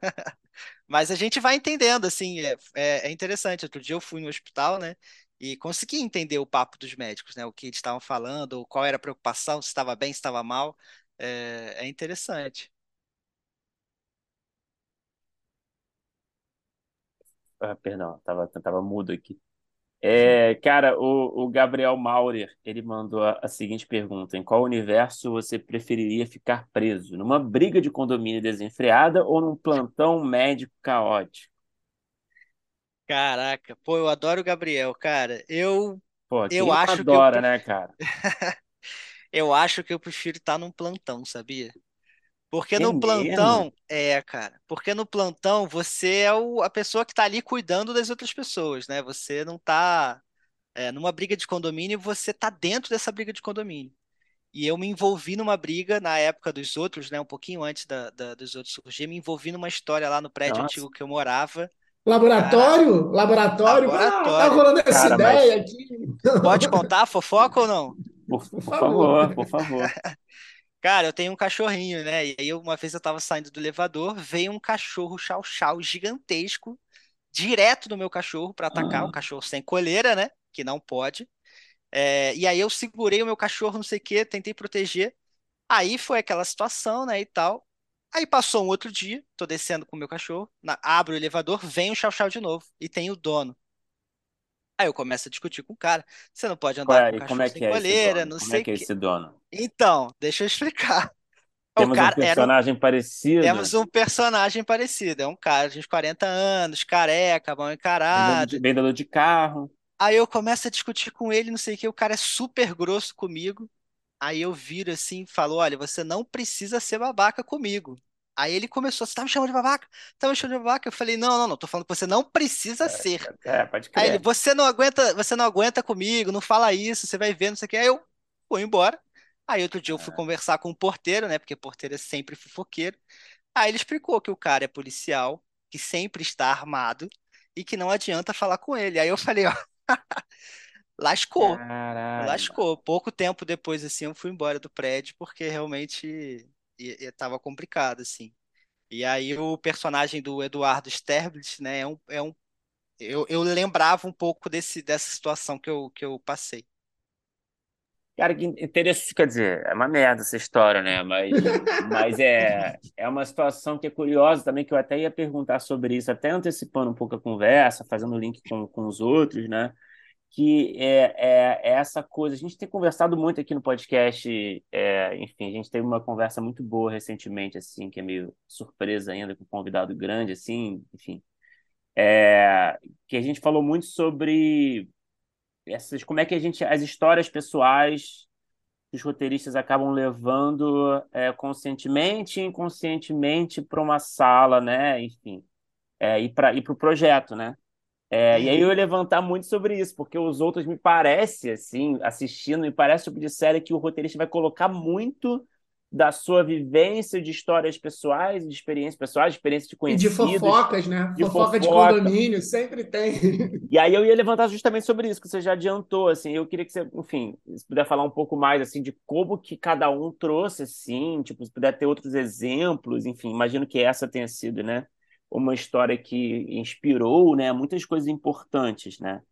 Mas a gente vai entendendo, assim, é, é, é interessante. Outro dia eu fui no hospital, né? E consegui entender o papo dos médicos, né? O que eles estavam falando, qual era a preocupação, se estava bem, se estava mal. É, é interessante. Ah, perdão, tava, tava mudo aqui. É, cara, o, o Gabriel Maurer, ele mandou a, a seguinte pergunta: em qual universo você preferiria ficar preso? Numa briga de condomínio desenfreada ou num plantão médico caótico? Caraca, pô, eu adoro o Gabriel, cara. Eu, Pô, eu acho que eu, adora, né, cara? eu acho que eu prefiro estar num plantão, sabia? Porque É no mesmo? plantão, é, cara, porque no plantão você é o- a pessoa que tá ali cuidando das outras pessoas, né? Você não tá, é, numa briga de condomínio, você tá dentro dessa briga de condomínio. E eu me envolvi numa briga na época dos outros, né? Um pouquinho antes da, da- dos outros surgir, me envolvi numa história lá no prédio Nossa, antigo que eu morava. Laboratório? Laboratório? Ah, tá laboratório. rolando essa cara, mas ideia aqui. Pode contar a fofoca ou não? por, Por por favor. favor, por favor. Cara, eu tenho um cachorrinho, né? E aí uma vez eu tava saindo do elevador, veio um cachorro chau-chau gigantesco direto no meu cachorro para atacar, o Ah, cachorro sem coleira, né? Que não pode. É, e aí eu segurei o meu cachorro, não sei o quê, tentei proteger. Aí foi aquela situação, né, e tal. Aí passou um outro dia, tô descendo com o meu cachorro, na, abro o elevador, vem o chau-chau de novo e tem o dono. Aí eu começo a discutir com o cara. Você não pode andar é, com o e como é cachorro sem que é coleira, não Como é sei o que é esse dono? Então, deixa eu explicar. Temos um era um, personagem parecido, temos um personagem parecido. É um cara de uns 40 anos, careca, mal encarado. vendedor de carro. Aí eu começo a discutir com ele, não sei o que. O cara é super grosso comigo. Aí eu viro assim e falo: Olha, você não precisa ser babaca comigo. Aí ele começou: Você tá me chamando de babaca? Tá me chamando de babaca? Eu falei: Não, não, não. Tô falando que você não precisa ser. É, pode Aí ele: crer. Você não aguenta, você não aguenta comigo, não fala isso, você vai ver, não sei o que. Aí eu fui embora. Aí outro dia eu fui conversar com o porteiro, né? Porque porteiro é sempre fofoqueiro. Aí ele explicou que o cara é policial, que sempre está armado e que não adianta falar com ele. Aí eu falei: Ó, lascou. Caralho. Lascou. Pouco tempo depois, assim, eu fui embora do prédio porque realmente estava complicado, assim. E aí o personagem do Eduardo Sterblit, né, é um, é um, eu, eu lembrava um pouco desse, dessa situação que eu, que eu passei. Cara, que interessante, quer dizer, é uma merda essa história, né? Mas, mas é, é uma situação que é curiosa também, que eu até ia perguntar sobre isso, até antecipando um pouco a conversa, fazendo link com, com os outros, né? Que é, é, é essa coisa. A gente tem conversado muito aqui no podcast, é, enfim, a gente teve uma conversa muito boa recentemente, assim, que é meio surpresa ainda, com um convidado grande, assim, enfim. É, que a gente falou muito sobre essas, como é que a gente, as histórias pessoais que os roteiristas acabam levando é, conscientemente e inconscientemente para uma sala, né? Enfim, é, e para e para o projeto, né? É, e aí eu ia levantar muito sobre isso, porque os outros me parece, assim, assistindo, me parece o tipo de série que o roteirista vai colocar muito da sua vivência de histórias pessoais, de experiências pessoais, de experiências de E de conhecidos, fofocas, né? de Fofoca de fofoca. condomínio, sempre tem. E aí eu ia levantar justamente sobre isso, que você já adiantou, assim, eu queria que você, enfim, se puder falar um pouco mais, assim, de como que cada um trouxe, assim, tipo, se puder ter outros exemplos, enfim, imagino que essa tenha sido, né, uma história que inspirou, né, muitas coisas importantes, né,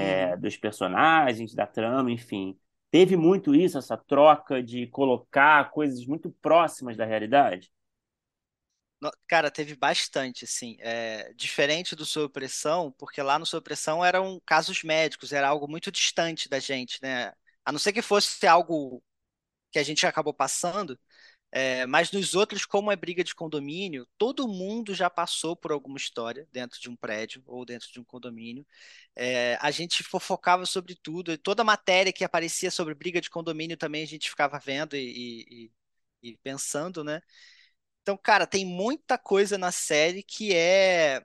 é, Uhum. dos personagens, da trama, enfim. Teve muito isso, essa troca de colocar coisas muito próximas da realidade? Cara, teve bastante, assim, é, diferente do Sob Pressão, porque lá no Sob Pressão eram casos médicos, era algo muito distante da gente, né? A não ser que fosse algo que a gente acabou passando, É, mas nos outros, como é briga de condomínio, todo mundo já passou por alguma história dentro de um prédio ou dentro de um condomínio. É, a gente fofocava sobre tudo, toda matéria que aparecia sobre briga de condomínio também a gente ficava vendo e, e- e pensando, né? Então, cara, tem muita coisa na série que é.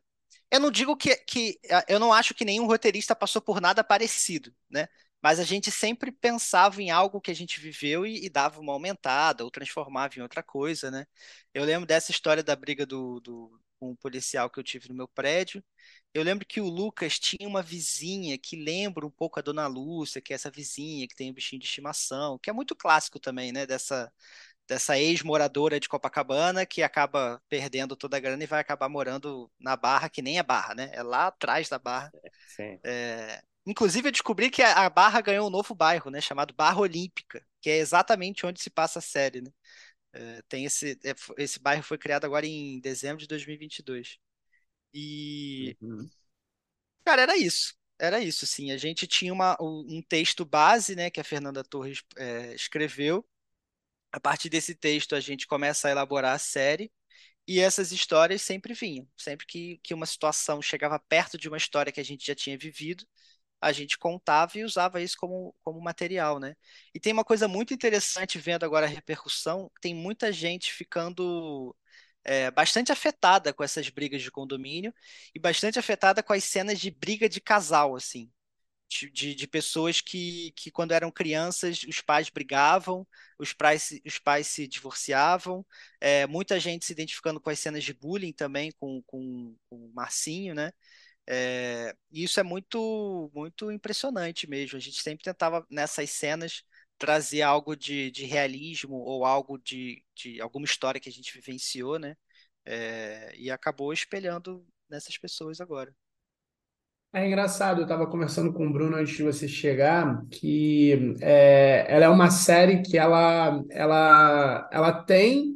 Eu não digo que, que. Eu não acho que nenhum roteirista passou por nada parecido, né? Mas a gente sempre pensava em algo que a gente viveu e, e dava uma aumentada ou transformava em outra coisa, né? Eu lembro dessa história da briga do, do um policial que eu tive no meu prédio. Eu lembro que o Lucas tinha uma vizinha que lembra um pouco a Dona Lúcia, que é essa vizinha que tem um bichinho de estimação, que é muito clássico também, né? Dessa dessa ex-moradora de Copacabana que acaba perdendo toda a grana e vai acabar morando na Barra, que nem é Barra, né? É lá atrás da Barra. Sim. É, Inclusive, eu descobri que a Barra ganhou um novo bairro, né? Chamado Barra Olímpica, que é exatamente onde se passa a série, né? É, Tem esse, é, esse bairro foi criado agora em dezembro de 2022. E, Uhum. cara, era isso. Era isso, assim. A gente tinha uma, um um texto base, né? Que a Fernanda Torres é, escreveu. A partir desse texto, a gente começa a elaborar a série. E essas histórias sempre vinham. Sempre que, que uma situação chegava perto de uma história que a gente já tinha vivido, a gente contava e usava isso como, como material, né? E tem uma coisa muito interessante vendo agora a repercussão, tem muita gente ficando é, bastante afetada com essas brigas de condomínio e bastante afetada com as cenas de briga de casal, assim de, de pessoas que, que, quando eram crianças, os pais brigavam, os pais, os pais se divorciavam, é, muita gente se identificando com as cenas de bullying também, com, com, com o Marcinho, né? É, e isso é muito, muito impressionante mesmo. A gente sempre tentava, nessas cenas, trazer algo de, de realismo ou algo de, de alguma história que a gente vivenciou, né? É, e acabou espelhando nessas pessoas agora. É engraçado, eu estava conversando com o Bruno antes de você chegar, que é, ela é uma série que ela, ela, ela tem,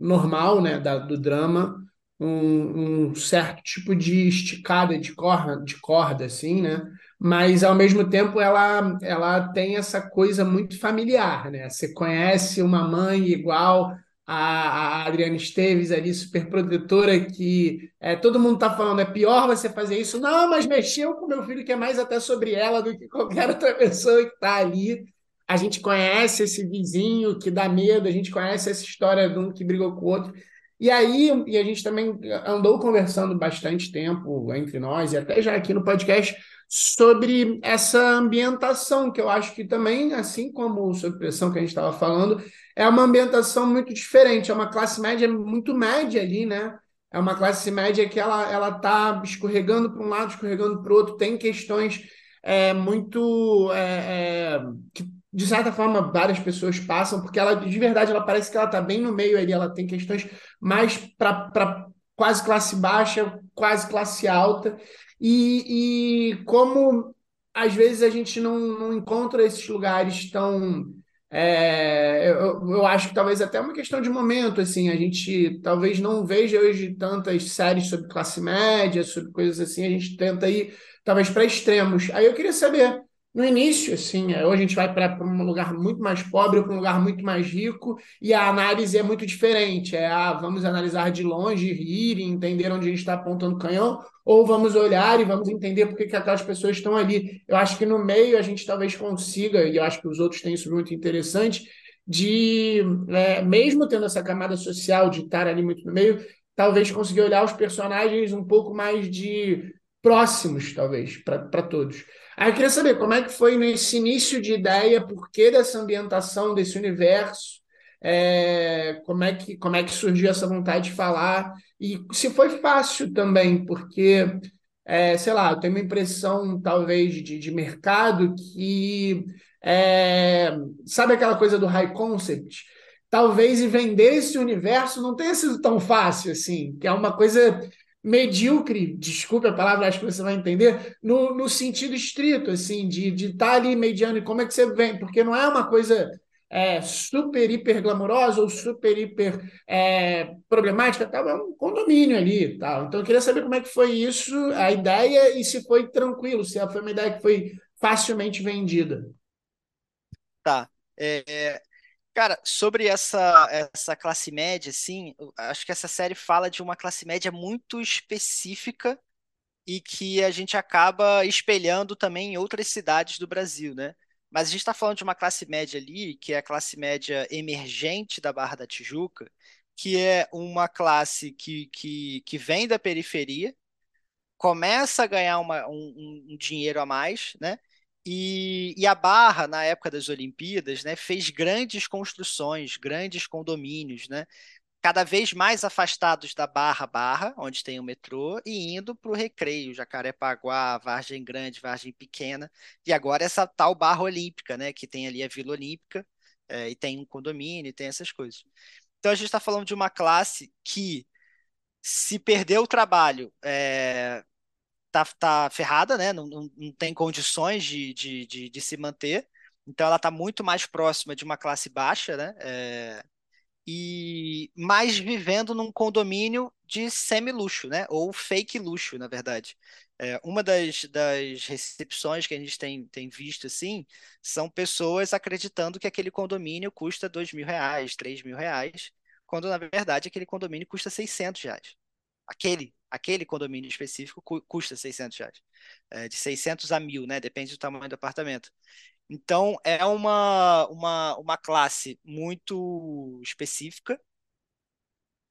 normal, né, da, do drama, um, um certo tipo de esticada de corda, de corda, assim, né? Mas ao mesmo tempo ela, ela tem essa coisa muito familiar, né? Você conhece uma mãe igual a, a Adriana Esteves ali, super protetora, que é, todo mundo está falando, é pior você fazer isso. Não, mas mexeu com meu filho, que é mais até sobre ela do que qualquer outra pessoa que está ali. A gente conhece esse vizinho que dá medo, a gente conhece essa história de um que brigou com o outro. E aí, e a gente também andou conversando bastante tempo entre nós, e até já aqui no podcast, sobre essa ambientação, que eu acho que também, assim como sobre pressão que a gente estava falando, é uma ambientação muito diferente, é uma classe média muito média ali, né? É uma classe média que ela ela está escorregando para um lado, escorregando para o outro, tem questões é, muito é, é, que de certa forma várias pessoas passam, porque ela de verdade ela parece que ela está bem no meio ali, ela tem questões mais para quase classe baixa, quase classe alta, e, e como às vezes a gente não, não encontra esses lugares tão. É, eu, eu acho que talvez até uma questão de momento, assim, a gente talvez não veja hoje tantas séries sobre classe média, sobre coisas assim, a gente tenta ir talvez para extremos. Aí eu queria saber no início, assim, é, hoje a gente vai para um lugar muito mais pobre ou para um lugar muito mais rico, e a análise é muito diferente. É, ah, vamos analisar de longe, rir e entender onde a gente está apontando o canhão, ou vamos olhar e vamos entender por que, que aquelas pessoas estão ali. Eu acho que no meio a gente talvez consiga, e eu acho que os outros têm isso muito interessante, de, é, mesmo tendo essa camada social de estar ali muito no meio, talvez conseguir olhar os personagens um pouco mais de próximos, talvez, para todos. Aí eu queria saber como é que foi nesse início de ideia, por que dessa ambientação, desse universo, é, como, é que, como é que surgiu essa vontade de falar, e se foi fácil também, porque, é, sei lá, eu tenho uma impressão, talvez, de, de mercado que, é, sabe aquela coisa do high concept? Talvez e vender esse universo não tenha sido tão fácil assim, que é uma coisa medíocre, desculpe a palavra, acho que você vai entender, no, no sentido estrito, assim, de estar de tá ali mediano, e como é que você vem, porque não é uma coisa é, super, hiper glamourosa ou super, hiper é, problemática, tal, é um condomínio ali tal. Então, eu queria saber como é que foi isso, a ideia, e se foi tranquilo, se foi uma ideia que foi facilmente vendida. Tá. É, Cara, sobre essa, essa classe média, assim, acho que essa série fala de uma classe média muito específica e que a gente acaba espelhando também em outras cidades do Brasil, né? Mas a gente está falando de uma classe média ali, que é a classe média emergente da Barra da Tijuca, que é uma classe que, que, que vem da periferia, começa a ganhar uma, um, um dinheiro a mais, né? E, e, a Barra, na época das Olimpíadas, né, fez grandes construções, grandes condomínios, né, cada vez mais afastados da Barra Barra, onde tem o metrô, e indo para o Recreio, Jacarepaguá, Vargem Grande, Vargem Pequena, e agora essa tal Barra Olímpica, né, que tem ali a Vila Olímpica, é, e tem um condomínio, e tem essas coisas. Então a gente está falando de uma classe que se perdeu o trabalho, é, tá, tá ferrada, né? Não, não, não tem condições de, de, de, de, se manter. Então ela está muito mais próxima de uma classe baixa, né? É, e mais vivendo num condomínio de semi-luxo, né? Ou fake luxo, na verdade. É, uma das, das recepções que a gente tem, tem visto assim são pessoas acreditando que aquele condomínio custa dois mil reais, três mil reais, quando na verdade aquele condomínio custa 600 reais. Aquele aquele condomínio específico custa 600 reais. É, de 600 a 1.000, né? Depende do tamanho do apartamento. Então, é uma, uma, uma classe muito específica,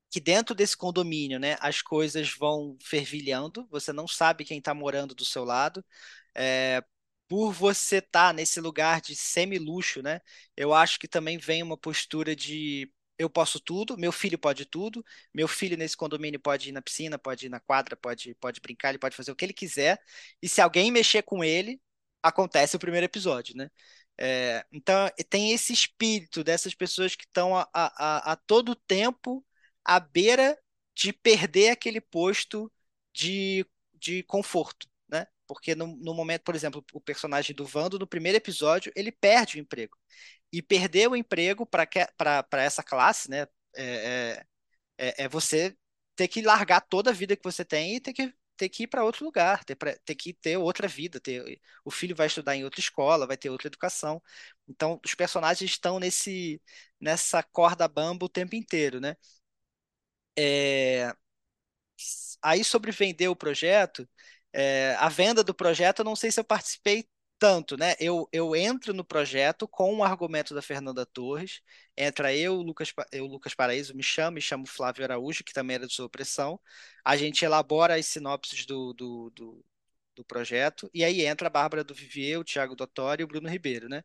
que dentro desse condomínio, né, as coisas vão fervilhando, você não sabe quem está morando do seu lado. É, por você estar tá nesse lugar de semi-luxo, né, eu acho que também vem uma postura de eu posso tudo, meu filho pode tudo, meu filho nesse condomínio pode ir na piscina, pode ir na quadra, pode, pode brincar, ele pode fazer o que ele quiser, e se alguém mexer com ele, acontece o primeiro episódio, né? É, então tem esse espírito dessas pessoas que estão a, a, a todo tempo à beira de perder aquele posto de, de conforto, né? Porque no, no momento, por exemplo, o personagem do Vando, no primeiro episódio, ele perde o emprego. E perder o emprego para essa classe, né? É, é, é, é você ter que largar toda a vida que você tem e ter que ter que ir para outro lugar, ter, pra, ter que ter outra vida, ter, o filho vai estudar em outra escola, vai ter outra educação. Então, os personagens estão nesse nessa corda bamba o tempo inteiro, né? É... Aí sobre vender o projeto, é... a venda do projeto, eu não sei se eu participei tanto, né? Eu, eu entro no projeto com o argumento da Fernanda Torres, entra eu, Lucas, eu, Lucas Paraíso, me chamo, me chamo Flávio Araújo, que também era de sua opressão, a gente elabora as sinopses do, do, do, do projeto, e aí entra a Bárbara do Vivier, o Thiago Dottori e o Bruno Ribeiro, né?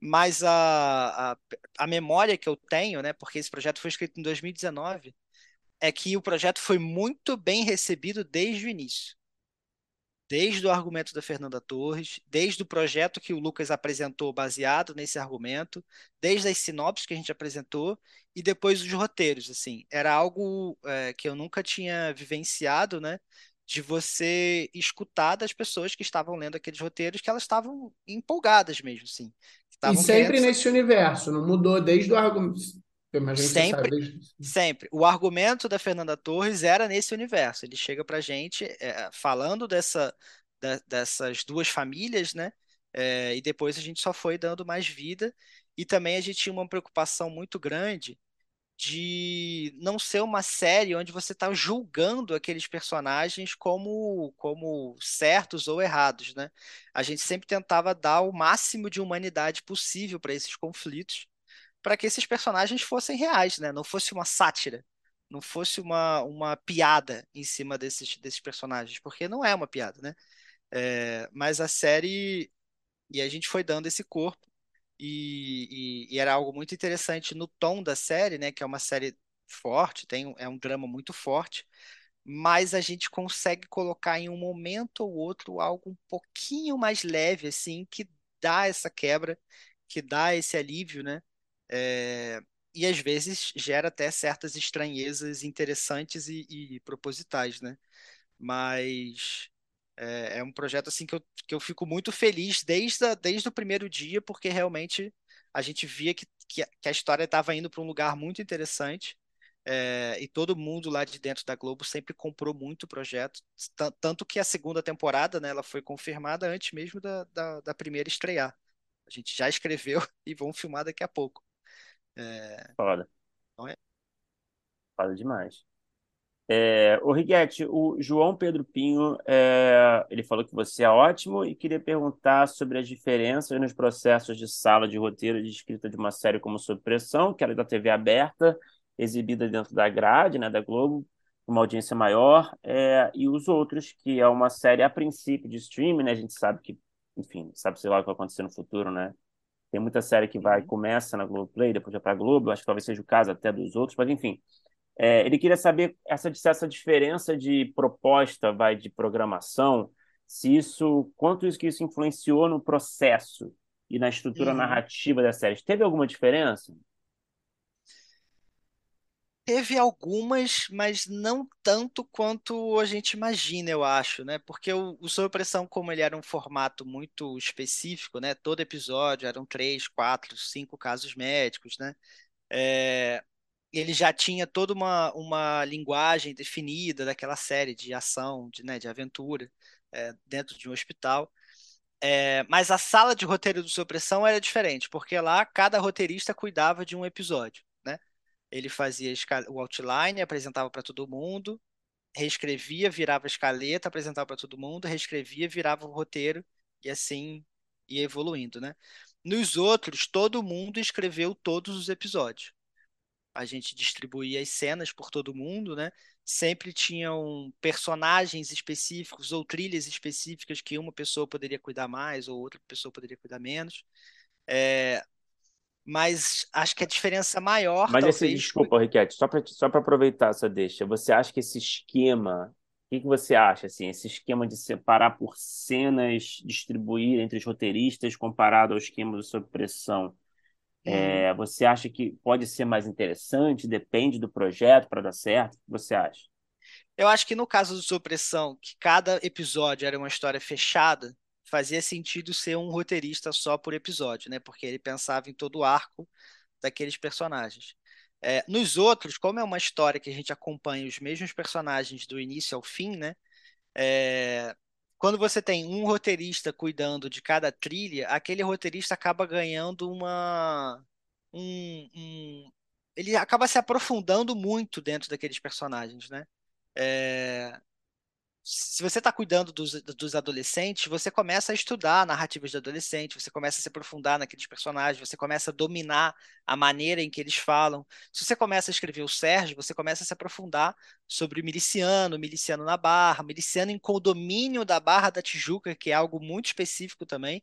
Mas a, a, a memória que eu tenho, né, porque esse projeto foi escrito em 2019, é que o projeto foi muito bem recebido desde o início desde o argumento da Fernanda Torres, desde o projeto que o Lucas apresentou baseado nesse argumento, desde as sinopses que a gente apresentou e depois os roteiros, assim, era algo é, que eu nunca tinha vivenciado, né? De você escutar das pessoas que estavam lendo aqueles roteiros que elas estavam empolgadas mesmo, assim. E sempre nesse universo, não mudou desde o argumento. Sempre, sempre. O argumento da Fernanda Torres era nesse universo. Ele chega pra gente é, falando dessa, da, dessas duas famílias, né? É, e depois a gente só foi dando mais vida. E também a gente tinha uma preocupação muito grande de não ser uma série onde você está julgando aqueles personagens como, como certos ou errados, né? A gente sempre tentava dar o máximo de humanidade possível para esses conflitos para que esses personagens fossem reais, né? Não fosse uma sátira, não fosse uma, uma piada em cima desses, desses personagens, porque não é uma piada, né? É, mas a série e a gente foi dando esse corpo e, e, e, era algo muito interessante no tom da série, né? Que é uma série forte, tem é um drama muito forte, mas a gente consegue colocar em um momento ou outro algo um pouquinho mais leve, assim, que dá essa quebra, que dá esse alívio, né? É, e às vezes gera até certas estranhezas interessantes e, e propositais, né? Mas é, é, um projeto assim que eu, que eu fico muito feliz desde, a, desde o primeiro dia, porque realmente a gente via que, que, que a história estava indo para um lugar muito interessante. É, e todo mundo lá de dentro da Globo sempre comprou muito o projeto, tanto que a segunda temporada, né, ela foi confirmada antes mesmo da, da, da primeira estrear. A gente já escreveu e vão filmar daqui a pouco. É... Foda. Não é? Foda demais. É, o Riguete, o João Pedro Pinho, é, ele falou que você é ótimo e queria perguntar sobre as diferenças nos processos de sala de roteiro de escrita de uma série como Sob Pressão, que era da TV aberta, exibida dentro da grade, né, da Globo, uma audiência maior, é, e os outros, que é uma série a princípio de streaming, né, a gente sabe que, enfim, sabe sei lá o que vai acontecer no futuro, né, tem muita série que vai, uhum. começa na Globoplay, depois vai para a Globo, acho que talvez seja o caso até dos outros, mas enfim. É, ele queria saber essa, essa diferença de proposta, vai, de programação, se isso, quanto isso que isso influenciou no processo e na estrutura uhum. narrativa da série. Teve alguma diferença? Teve algumas, mas não tanto quanto a gente imagina, eu acho, né? Porque o, o Sob Pressão, como ele era um formato muito específico, né? Todo episódio eram três, quatro, cinco casos médicos, né? É, ele já tinha toda uma, uma linguagem definida daquela série de ação, de, né, de aventura, é, dentro de um hospital. É, mas a sala de roteiro do Sob Pressão era diferente, porque lá cada roteirista cuidava de um episódio ele fazia o outline, apresentava para todo mundo, reescrevia, virava a escaleta, apresentava para todo mundo, reescrevia, virava o roteiro e assim ia evoluindo, né? Nos outros, todo mundo escreveu todos os episódios. A gente distribuía as cenas por todo mundo, né? Sempre tinham personagens específicos ou trilhas específicas que uma pessoa poderia cuidar mais ou outra pessoa poderia cuidar menos. É, mas acho que a diferença maior. Mas talvez... esse, desculpa, Riquete, só para só aproveitar essa deixa, você acha que esse esquema. O que, que você acha, assim, esse esquema de separar por cenas, distribuir entre os roteiristas, comparado ao esquema do sob pressão, hum. é, você acha que pode ser mais interessante? Depende do projeto para dar certo? O que você acha? Eu acho que no caso do Supressão, que cada episódio era uma história fechada, fazia sentido ser um roteirista só por episódio, né? Porque ele pensava em todo o arco daqueles personagens. É, nos outros, como é uma história que a gente acompanha os mesmos personagens do início ao fim, né? É, quando você tem um roteirista cuidando de cada trilha, aquele roteirista acaba ganhando uma. Um, um, ele acaba se aprofundando muito dentro daqueles personagens, né? É, se você está cuidando dos, dos adolescentes, você começa a estudar narrativas de adolescente, você começa a se aprofundar naqueles personagens, você começa a dominar a maneira em que eles falam. Se você começa a escrever o Sérgio, você começa a se aprofundar sobre o miliciano, miliciano na Barra, miliciano em condomínio da Barra da Tijuca, que é algo muito específico também.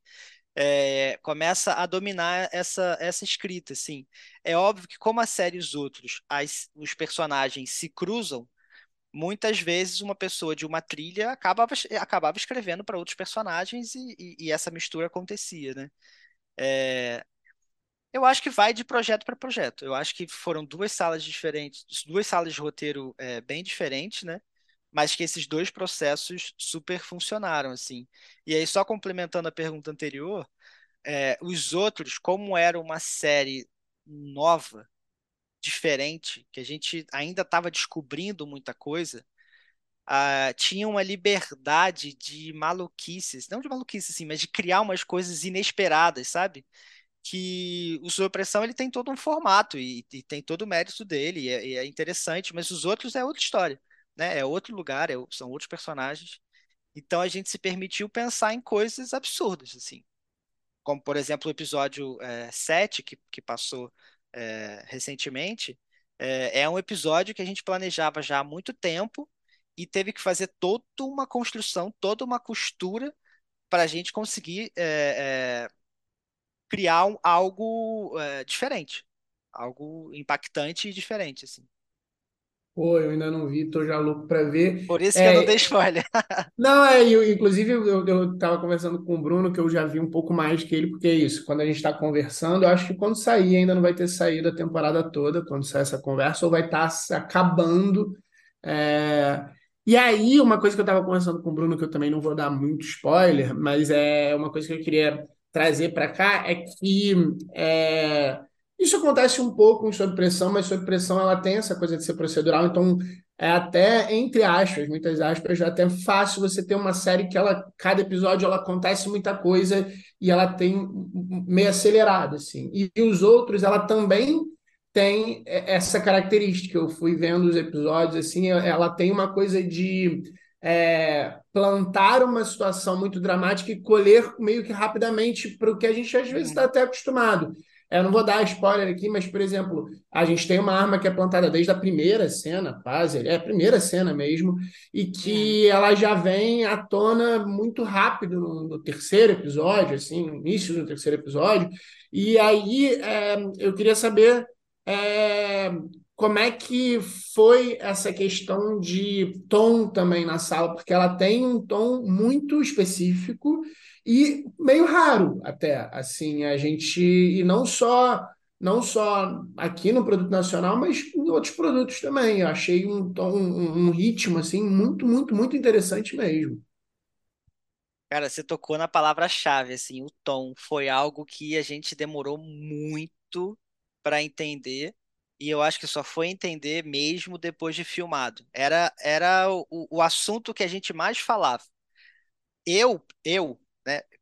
É, começa a dominar essa, essa escrita, assim. É óbvio que como a série Os Outros, as, os personagens se cruzam, muitas vezes uma pessoa de uma trilha acabava, acabava escrevendo para outros personagens e, e, e, essa mistura acontecia, né? É, eu acho que vai de projeto para projeto. Eu acho que foram duas salas diferentes, duas salas de roteiro é, bem diferentes, né? Mas que esses dois processos super funcionaram, assim. E aí, só complementando a pergunta anterior, é, os outros, como era uma série nova, diferente, que a gente ainda estava descobrindo muita coisa, uh, tinha uma liberdade de maluquices, não de maluquices, assim, mas de criar umas coisas inesperadas, sabe? Que o Sua Pressão ele tem todo um formato e, e tem todo o mérito dele, e é, e é, interessante, mas os outros é outra história, né? É outro lugar, é, são outros personagens. Então a gente se permitiu pensar em coisas absurdas, assim. Como, por exemplo, o episódio é, 7, que, que passou é, recentemente, é, é um episódio que a gente planejava já há muito tempo e teve que fazer toda uma construção, toda uma costura para a gente conseguir é, é, criar um, algo é, diferente, algo impactante e diferente, assim. Pô, eu ainda não vi, tô já louco para ver. Por isso que eu não dei spoiler. Não, é, eu, inclusive eu, eu tava conversando com o Bruno, que eu já vi um pouco mais que ele, porque é isso, quando a gente está conversando, eu acho que quando sair, ainda não vai ter saído a temporada toda, quando sair essa conversa, ou vai estar tá acabando. É... E aí, uma coisa que eu estava conversando com o Bruno, que eu também não vou dar muito spoiler, mas é uma coisa que eu queria trazer para cá, é que é, isso acontece um pouco em Sob Pressão, mas Sob Pressão ela tem essa coisa de ser procedural, então é até, entre aspas, muitas aspas, já é até fácil você ter uma série que ela, cada episódio ela acontece muita coisa e ela tem meio acelerado, assim. E, e os outros, ela também tem essa característica. Eu fui vendo os episódios, assim, ela tem uma coisa de é, plantar uma situação muito dramática e colher meio que rapidamente para o que a gente às vezes está até acostumado. Eu não vou dar spoiler aqui, mas, por exemplo, a gente tem uma arma que é plantada desde a primeira cena, Pazzer, é a primeira cena mesmo, e que é. ela já vem à tona muito rápido no, no, terceiro episódio, assim, no início do terceiro episódio. E aí é, eu queria saber é, como é que foi essa questão de tom também na sala, porque ela tem um tom muito específico e meio raro até, assim, a gente, e não só não só aqui no produto nacional, mas em outros produtos também. Eu achei um, um, um ritmo assim muito, muito, muito interessante mesmo. Cara, você tocou na palavra-chave, assim, o tom foi algo que a gente demorou muito para entender e eu acho que só foi entender mesmo depois de filmado. Era, era o, o assunto que a gente mais falava. Eu, eu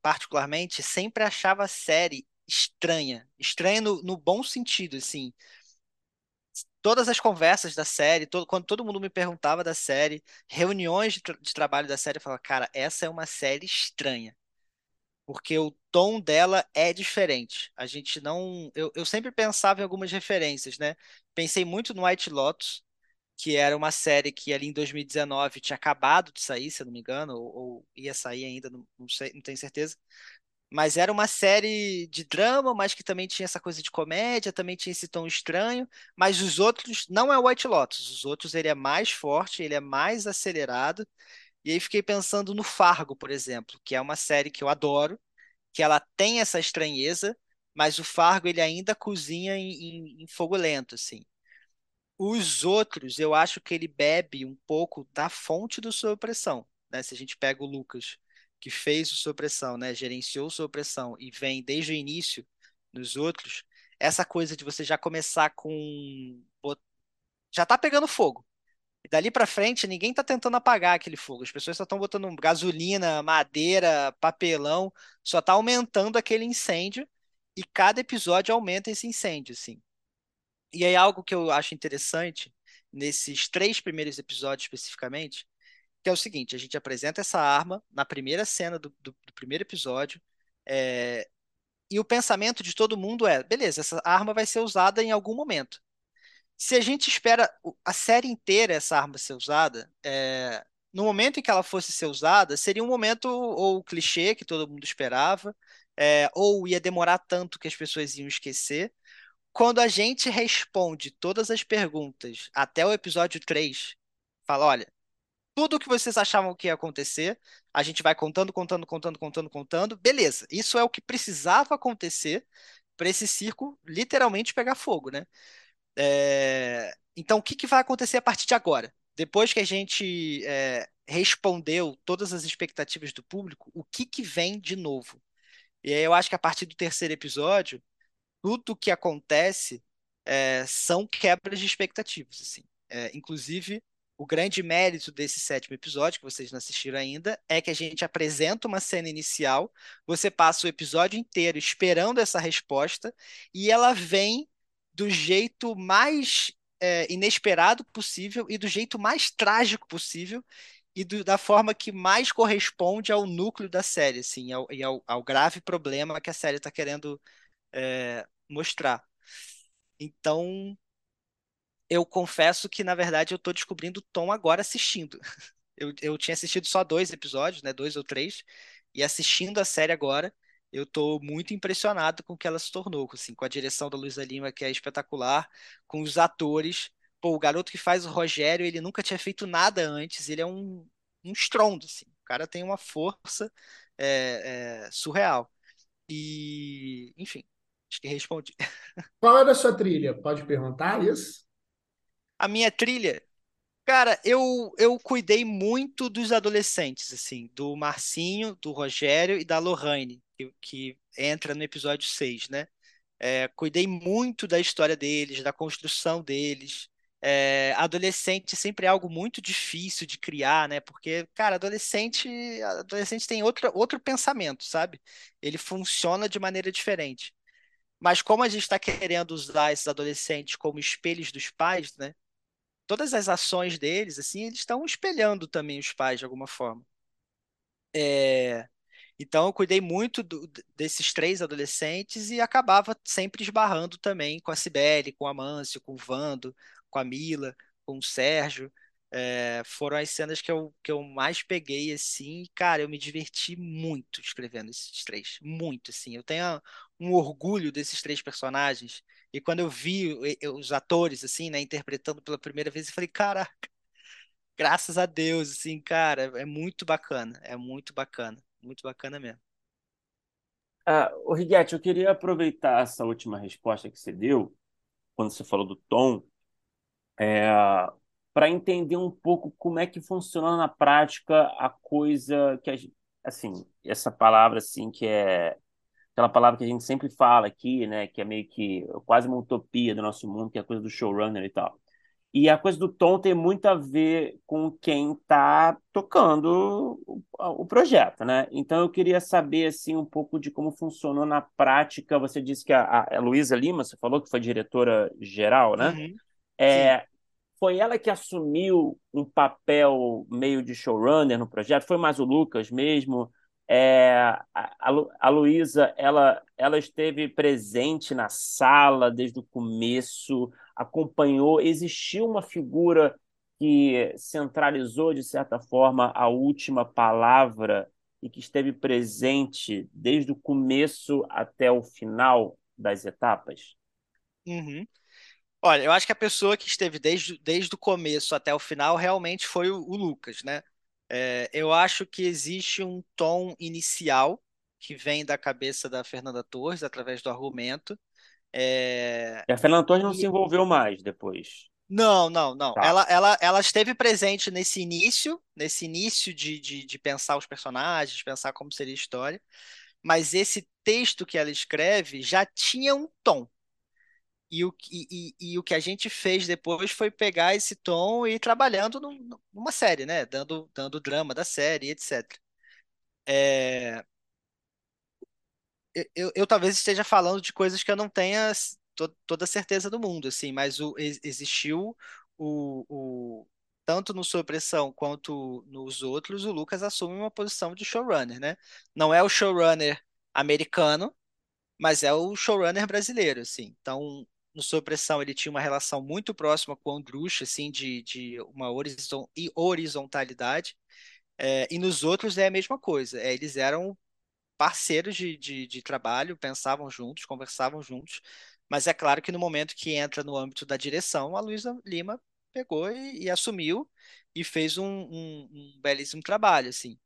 particularmente, sempre achava a série estranha. Estranha no, no bom sentido, assim. Todas as conversas da série, todo, quando todo mundo me perguntava da série, reuniões de, tra de trabalho da série, eu falava, cara, essa é uma série estranha. Porque o tom dela é diferente. A gente não. Eu, eu sempre pensava em algumas referências, né? Pensei muito no White Lotus, que era uma série que ali em 2019 tinha acabado de sair, se eu não me engano, ou, ou ia sair ainda, não, não, sei, não tenho certeza. Mas era uma série de drama, mas que também tinha essa coisa de comédia, também tinha esse tom estranho. Mas os outros não é o White Lotus. Os outros ele é mais forte, ele é mais acelerado. E aí fiquei pensando no Fargo, por exemplo, que é uma série que eu adoro, que ela tem essa estranheza, mas o Fargo ele ainda cozinha em, em, em fogo lento, assim. Os outros, eu acho que ele bebe um pouco da fonte do Sob Pressão. Né? Se a gente pega o Lucas, que fez o Sob Pressão, né? gerenciou o Sob Pressão e vem desde o início nos outros, essa coisa de você já começar com. Já tá pegando fogo. E dali para frente, ninguém tá tentando apagar aquele fogo. As pessoas só estão botando gasolina, madeira, papelão, só tá aumentando aquele incêndio e cada episódio aumenta esse incêndio, assim. E aí algo que eu acho interessante nesses três primeiros episódios especificamente, que é o seguinte: a gente apresenta essa arma na primeira cena do, do, do primeiro episódio, é, e o pensamento de todo mundo é: beleza, essa arma vai ser usada em algum momento. Se a gente espera a série inteira essa arma ser usada, é, no momento em que ela fosse ser usada, seria um momento ou clichê que todo mundo esperava, é, ou ia demorar tanto que as pessoas iam esquecer. Quando a gente responde todas as perguntas até o episódio 3, fala: olha, tudo o que vocês achavam que ia acontecer, a gente vai contando, contando, contando, contando, contando. Beleza, isso é o que precisava acontecer para esse circo literalmente pegar fogo, né? É... Então, o que, que vai acontecer a partir de agora? Depois que a gente é, respondeu todas as expectativas do público, o que, que vem de novo? E aí eu acho que a partir do terceiro episódio, tudo que acontece é, são quebras de expectativas. Assim. É, inclusive, o grande mérito desse sétimo episódio, que vocês não assistiram ainda, é que a gente apresenta uma cena inicial, você passa o episódio inteiro esperando essa resposta, e ela vem do jeito mais é, inesperado possível e do jeito mais trágico possível e do, da forma que mais corresponde ao núcleo da série, assim, ao, e ao, ao grave problema que a série está querendo é, mostrar. Então, eu confesso que, na verdade, eu estou descobrindo o tom agora assistindo. Eu, eu tinha assistido só dois episódios, né, dois ou três, e assistindo a série agora, eu estou muito impressionado com o que ela se tornou, assim, com a direção da Luísa Lima, que é espetacular, com os atores. Pô, o garoto que faz o Rogério, ele nunca tinha feito nada antes, ele é um, um estrondo, assim. O cara tem uma força é, é, surreal. E, enfim, acho que respondi. Qual era a sua trilha? Pode perguntar isso? A minha trilha, Cara, eu, eu cuidei muito dos adolescentes, assim, do Marcinho, do Rogério e da Lohane, que, que entra no episódio 6, né? É, cuidei muito da história deles, da construção deles. É, adolescente sempre é algo muito difícil de criar, né? Porque, cara, adolescente, adolescente tem outro, outro pensamento, sabe? Ele funciona de maneira diferente. Mas como a gente está querendo usar esses adolescentes como espelhos dos pais, né? todas as ações deles, assim, eles estão espelhando também os pais de alguma forma. É, então eu cuidei muito do, desses três adolescentes e acabava sempre esbarrando também com a Cibele, com o Amâncio, com o Vando, com a Mila, com o Sérgio. É, foram as cenas que eu, que eu mais peguei, assim, e, cara, eu me diverti muito escrevendo esses três, muito, assim, eu tenho um orgulho desses três personagens, e quando eu vi os atores, assim, né, interpretando pela primeira vez, eu falei, caraca, graças a Deus, assim, cara, é muito bacana, é muito bacana, muito bacana mesmo. Ah, o Riguete, eu queria aproveitar essa última resposta que você deu, quando você falou do tom, é, para entender um pouco como é que funciona na prática a coisa que, a, assim, essa palavra, assim, que é aquela palavra que a gente sempre fala aqui, né, que é meio que quase uma utopia do nosso mundo, que é a coisa do showrunner e tal. E a coisa do tom tem muito a ver com quem está tocando o, o, projeto, né? Então eu queria saber assim um pouco de como funcionou na prática. Você disse que a, a Luísa Lima, você falou que foi diretora geral, né? Uhum. É, foi ela que assumiu um papel meio de showrunner no projeto? Foi mais o Lucas mesmo? É, a, a Luísa, ela, ela esteve presente na sala desde o começo, acompanhou. Existiu uma figura que centralizou, de certa forma, a última palavra e que esteve presente desde o começo até o final das etapas? Uhum. Olha, eu acho que a pessoa que esteve desde, desde o começo até o final realmente foi o, o Lucas, né? É, eu acho que existe um tom inicial que vem da cabeça da Fernanda Torres através do argumento. É... E a Fernanda Torres não e... se envolveu mais depois. Não, não, não. Tá. Ela, ela, ela esteve presente nesse início, nesse início de, de, de pensar os personagens, de pensar como seria a história, mas esse texto que ela escreve já tinha um tom. E o, e, e, e o que a gente fez depois foi pegar esse tom e ir trabalhando num- numa série, né? Dando, dando drama da série, etc. É, eu, eu, eu talvez esteja falando de coisas que eu não tenha to- toda a certeza do mundo, assim, mas o, ex- existiu o, o tanto no Sob Pressão quanto nos outros, o Lucas assume uma posição de showrunner, né? Não é o showrunner americano, mas é o showrunner brasileiro, assim. Então, no Sob Pressão ele tinha uma relação muito próxima com o Andrucha, assim, de, de uma horizon- horizontalidade. É, e nos outros é a mesma coisa. É, eles eram parceiros de, de, de trabalho, pensavam juntos, conversavam juntos, mas é claro que no momento que entra no âmbito da direção, a Luísa Lima pegou e, e assumiu e fez um, um, um belíssimo trabalho, assim.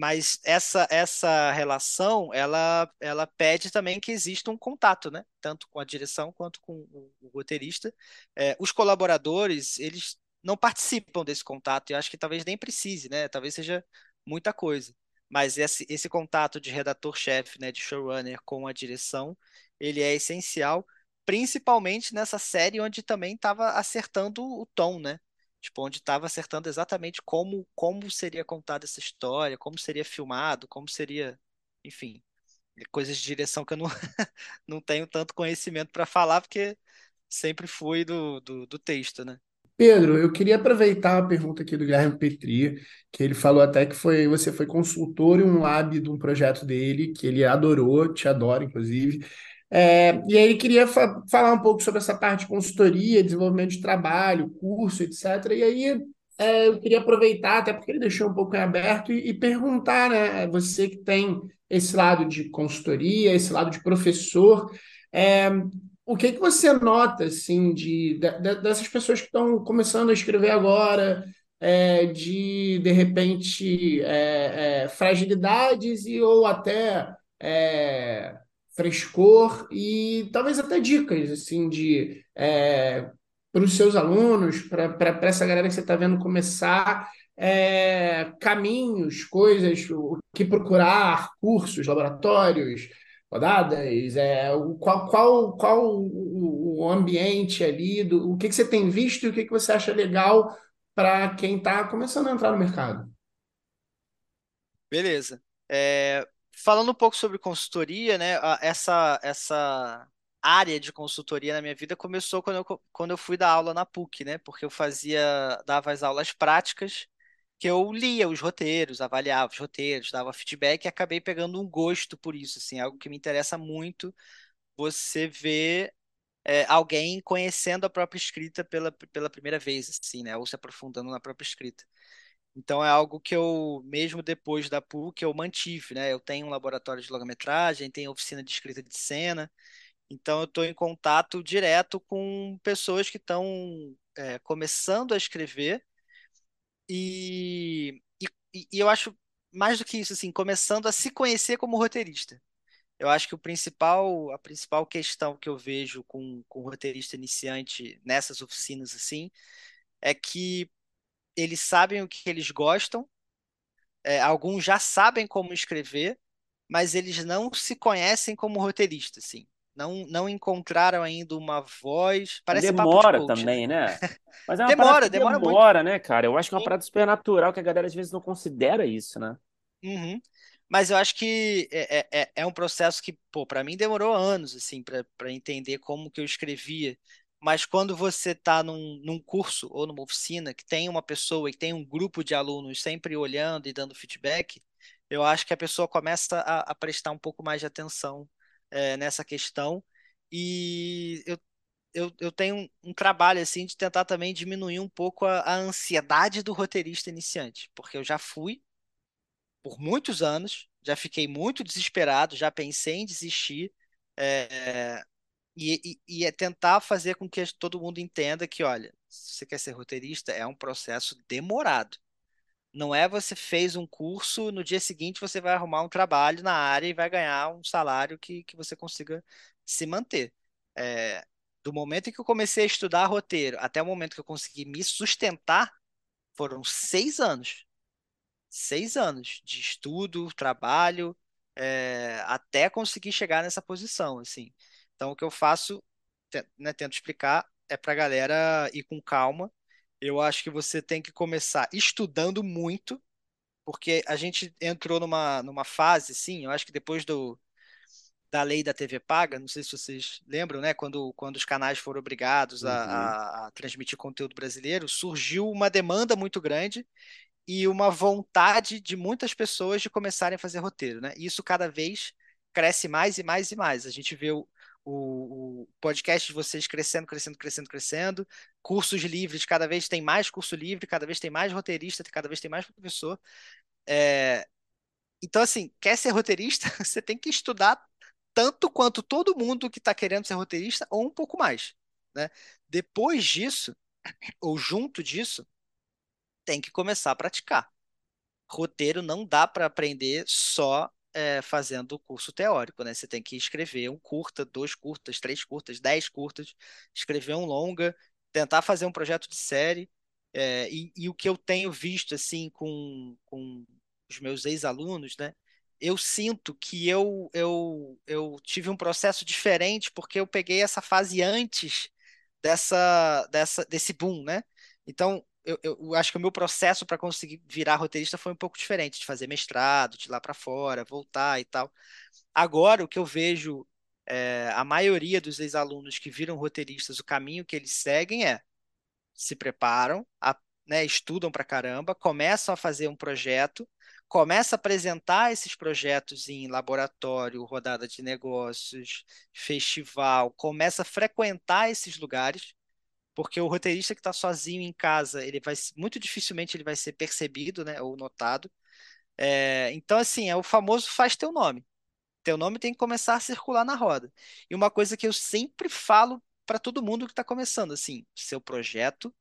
Mas essa essa relação, ela ela pede também que exista um contato, né? Tanto com a direção quanto com o, o roteirista. É, os colaboradores, eles não participam desse contato. Eu acho que talvez nem precise, né? Talvez seja muita coisa. Mas esse, esse contato de redator-chefe, né, de showrunner com a direção, ele é essencial, principalmente nessa série onde também estava acertando o tom, né? Tipo, onde estava acertando exatamente como, como seria contada essa história, como seria filmado, como seria, enfim, coisas de direção que eu não, não tenho tanto conhecimento para falar, porque sempre fui do, do, do texto, né? Pedro, eu queria aproveitar a pergunta aqui do Guilherme Petri, que ele falou até que foi, você foi consultor em um lab de um projeto dele, que ele adorou, te adora, inclusive. É, e aí ele queria fa- falar um pouco sobre essa parte de consultoria, desenvolvimento de trabalho, curso, etc. E aí é, eu queria aproveitar, até porque ele deixou um pouco em aberto, e, e perguntar, né, você que tem esse lado de consultoria, esse lado de professor, é, o que que você nota, assim, de, de- de- dessas pessoas que estão começando a escrever agora, é, de, de repente, é, é, fragilidades e ou até é, frescor e talvez até dicas, assim, de para os seus alunos, para essa galera que você está vendo começar, é, caminhos, coisas, o que procurar, cursos, laboratórios, rodadas, é, o, qual, qual, qual o, o ambiente ali, do, o que, que você tem visto e o que, que você acha legal para quem está começando a entrar no mercado. Beleza. É, falando um pouco sobre consultoria, né? Essa, essa área de consultoria na minha vida começou quando eu, quando eu fui dar aula na PUC, né? Porque eu fazia, dava as aulas práticas, que eu lia os roteiros, avaliava os roteiros, dava feedback e acabei pegando um gosto por isso, assim, algo que me interessa muito. Você vê é, alguém conhecendo a própria escrita pela, pela primeira vez, assim, né? Ou se aprofundando na própria escrita. Então é algo que eu, mesmo depois da PUC, eu mantive, né? Eu tenho um laboratório de longa-metragem, tenho oficina de escrita de cena, então eu estou em contato direto com pessoas que estão é, começando a escrever e, e, e eu acho mais do que isso, assim, começando a se conhecer como roteirista. Eu acho que o principal, a principal questão que eu vejo com, com roteirista iniciante nessas oficinas assim é que eles sabem o que eles gostam É, alguns já sabem como escrever, mas eles não se conhecem como roteiristas, assim. Não, não encontraram ainda uma voz. Parece papo de Demora coach, né? também, né? Mas é uma Demora, que demora muito. demora, né, cara? Eu acho que é uma parada super natural que a galera às vezes não considera isso, né? Uhum. Mas eu acho que é, é, é é um processo que, pô, para mim demorou anos, assim, para para entender como que eu escrevia. Mas quando você está num, num curso ou numa oficina que tem uma pessoa e tem um grupo de alunos sempre olhando e dando feedback, eu acho que a pessoa começa a, a prestar um pouco mais de atenção, é, nessa questão. E eu, eu, eu tenho um, um trabalho, assim, de tentar também diminuir um pouco a, a ansiedade do roteirista iniciante, porque eu já fui por muitos anos, já fiquei muito desesperado, já pensei em desistir, é, e, e, é tentar fazer com que todo mundo entenda que, olha, se você quer ser roteirista, é um processo demorado. Não é você fez um curso, no dia seguinte você vai arrumar um trabalho na área e vai ganhar um salário que, que você consiga se manter. É, Do momento em que eu comecei a estudar roteiro até o momento que eu consegui me sustentar, foram seis anos. Seis anos de estudo, trabalho, é, até conseguir chegar nessa posição, assim. Então, o que eu faço, né, tento explicar, é para a galera ir com calma. Eu acho que você tem que começar estudando muito, porque a gente entrou numa, numa fase, sim, eu acho que depois do, da lei da TV paga, não sei se vocês lembram, né? Quando, quando os canais foram obrigados a, Uhum. a, a transmitir conteúdo brasileiro, surgiu uma demanda muito grande e uma vontade de muitas pessoas de começarem a fazer roteiro, né? E isso cada vez cresce mais e mais e mais. A gente vê o, o, o podcast de vocês crescendo, crescendo, crescendo, crescendo. Cursos livres, cada vez tem mais curso livre, cada vez tem mais roteirista, cada vez tem mais professor. É, Então, assim, quer ser roteirista, você tem que estudar tanto quanto todo mundo que está querendo ser roteirista, ou um pouco mais, né? Depois disso, ou junto disso, tem que começar a praticar. Roteiro não dá para aprender só é, fazendo o curso teórico, né? Você tem que escrever um curta, dois curtas, três curtas, dez curtas, escrever um longa, tentar fazer um projeto de série. É, e, e o que eu tenho visto assim com, com os meus ex-alunos, né? Eu sinto que eu, eu, eu tive um processo diferente porque eu peguei essa fase antes dessa, dessa, desse boom, né? Então, eu, eu acho que o meu processo para conseguir virar roteirista foi um pouco diferente, de fazer mestrado, de ir lá para fora, voltar e tal. Agora, o que eu vejo, é, a maioria dos ex-alunos que viram roteiristas, o caminho que eles seguem é se preparam, a, né, estudam pra caramba, começam a fazer um projeto, começam a apresentar esses projetos em laboratório, rodada de negócios, festival, começa a frequentar esses lugares porque o roteirista que está sozinho em casa, ele vai muito dificilmente ele vai ser percebido, né, ou notado. É, então, assim, é o famoso faz teu nome. Teu nome tem que começar a circular na roda. E uma coisa que eu sempre falo para todo mundo que está começando, assim, seu projeto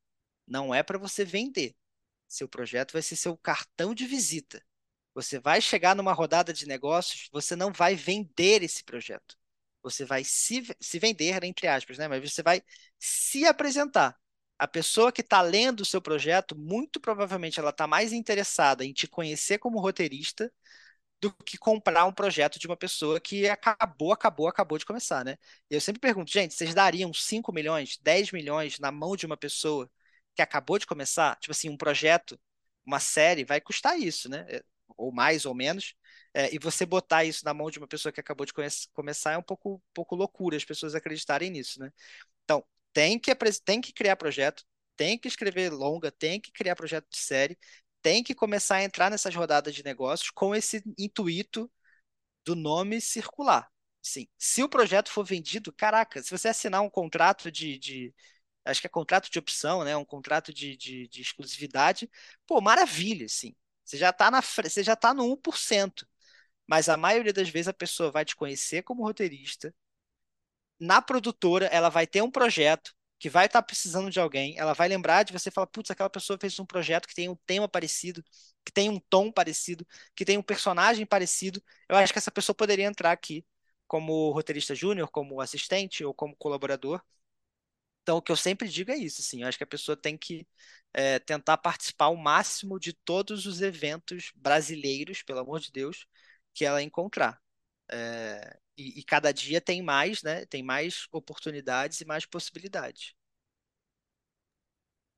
não é para você vender. Seu projeto vai ser seu cartão de visita. Você vai chegar numa rodada de negócios, você não vai vender esse projeto. Você vai se, se vender, entre aspas, né? Mas você vai se apresentar. A pessoa que está lendo o seu projeto, muito provavelmente ela está mais interessada em te conhecer como roteirista do que comprar um projeto de uma pessoa que acabou, acabou, acabou de começar, né? Eu sempre pergunto, gente, vocês dariam 5 milhões, 10 milhões na mão de uma pessoa que acabou de começar? Tipo assim, um projeto, uma série, vai custar isso, né? Ou mais ou menos. É, e você botar isso na mão de uma pessoa que acabou de começar é um pouco, pouco loucura as pessoas acreditarem nisso, né? Então, tem que, tem que criar projeto, tem que escrever longa, tem que criar projeto de série, tem que começar a entrar nessas rodadas de negócios com esse intuito do nome circular. Sim, se o projeto for vendido, caraca, se você assinar um contrato de, de acho que é contrato de opção, né, um contrato de, de, de exclusividade, pô, maravilha, sim. Você já está na, você já tá no 1%. Mas a maioria das vezes a pessoa vai te conhecer como roteirista. Na produtora, ela vai ter um projeto que vai estar tá precisando de alguém, ela vai lembrar de você e falar, putz, aquela pessoa fez um projeto que tem um tema parecido, que tem um tom parecido, que tem um personagem parecido. Eu acho que essa pessoa poderia entrar aqui como roteirista júnior, como assistente ou como colaborador. Então, o que eu sempre digo é isso, assim, eu acho que a pessoa tem que é, tentar participar ao máximo de todos os eventos brasileiros, pelo amor de Deus, que ela encontrar. É, e, e, cada dia tem mais, né? Tem mais oportunidades e mais possibilidades.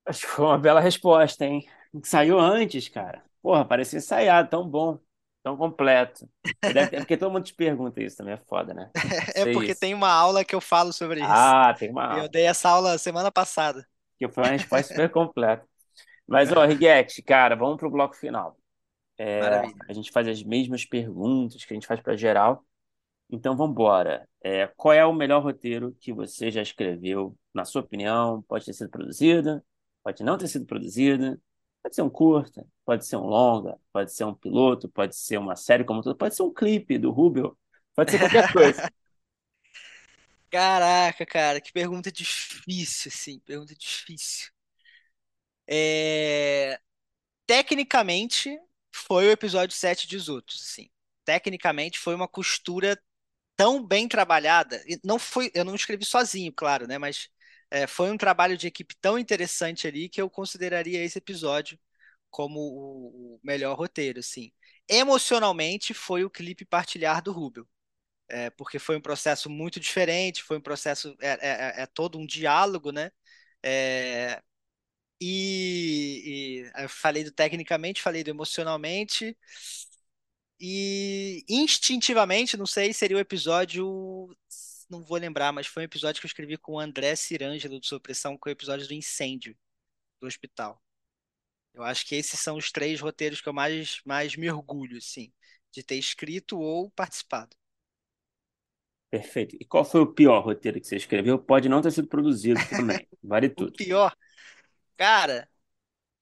Acho que foi uma bela resposta, hein? Saiu antes, cara. Porra, parecia ensaiado, tão bom, tão completo. É porque todo mundo te pergunta isso também, é foda, né? é porque isso. tem uma aula que eu falo sobre isso. Ah, tem uma aula. Eu dei essa aula semana passada. Que foi uma resposta super completa. Mas, ó, Riguete, cara, vamos pro bloco final. É, a gente faz as mesmas perguntas que a gente faz para geral. Então, vamos embora. É, qual é o melhor roteiro que você já escreveu, na sua opinião? Pode ter sido produzido, pode não ter sido produzido, pode ser um curta, pode ser um longa, pode ser um piloto, pode ser uma série como tudo, pode ser um clipe do Rubio, pode ser qualquer coisa. Caraca, cara, que pergunta difícil, assim, pergunta difícil. É... Tecnicamente, foi o episódio 7 de Os Outros, assim. Tecnicamente, foi uma costura tão bem trabalhada. Não foi, eu não escrevi sozinho, claro, né? Mas é, foi um trabalho de equipe tão interessante ali que eu consideraria esse episódio como o, o melhor roteiro, assim. Emocionalmente, foi o clipe partilhar do Rubio. É, porque foi um processo muito diferente, foi um processo, é, é, é, é todo um diálogo, né? É, e, e falei do tecnicamente, falei do emocionalmente, e instintivamente, não sei, seria o episódio. Não vou lembrar, mas foi um episódio que eu escrevi com o André Cirângelo do Supressão, com o episódio do incêndio do hospital. Eu acho que esses são os três roteiros que eu mais, mais me orgulho, assim, de ter escrito ou participado. Perfeito. E qual foi o pior roteiro que você escreveu? Pode não ter sido produzido também. Vale tudo. o pior. Cara,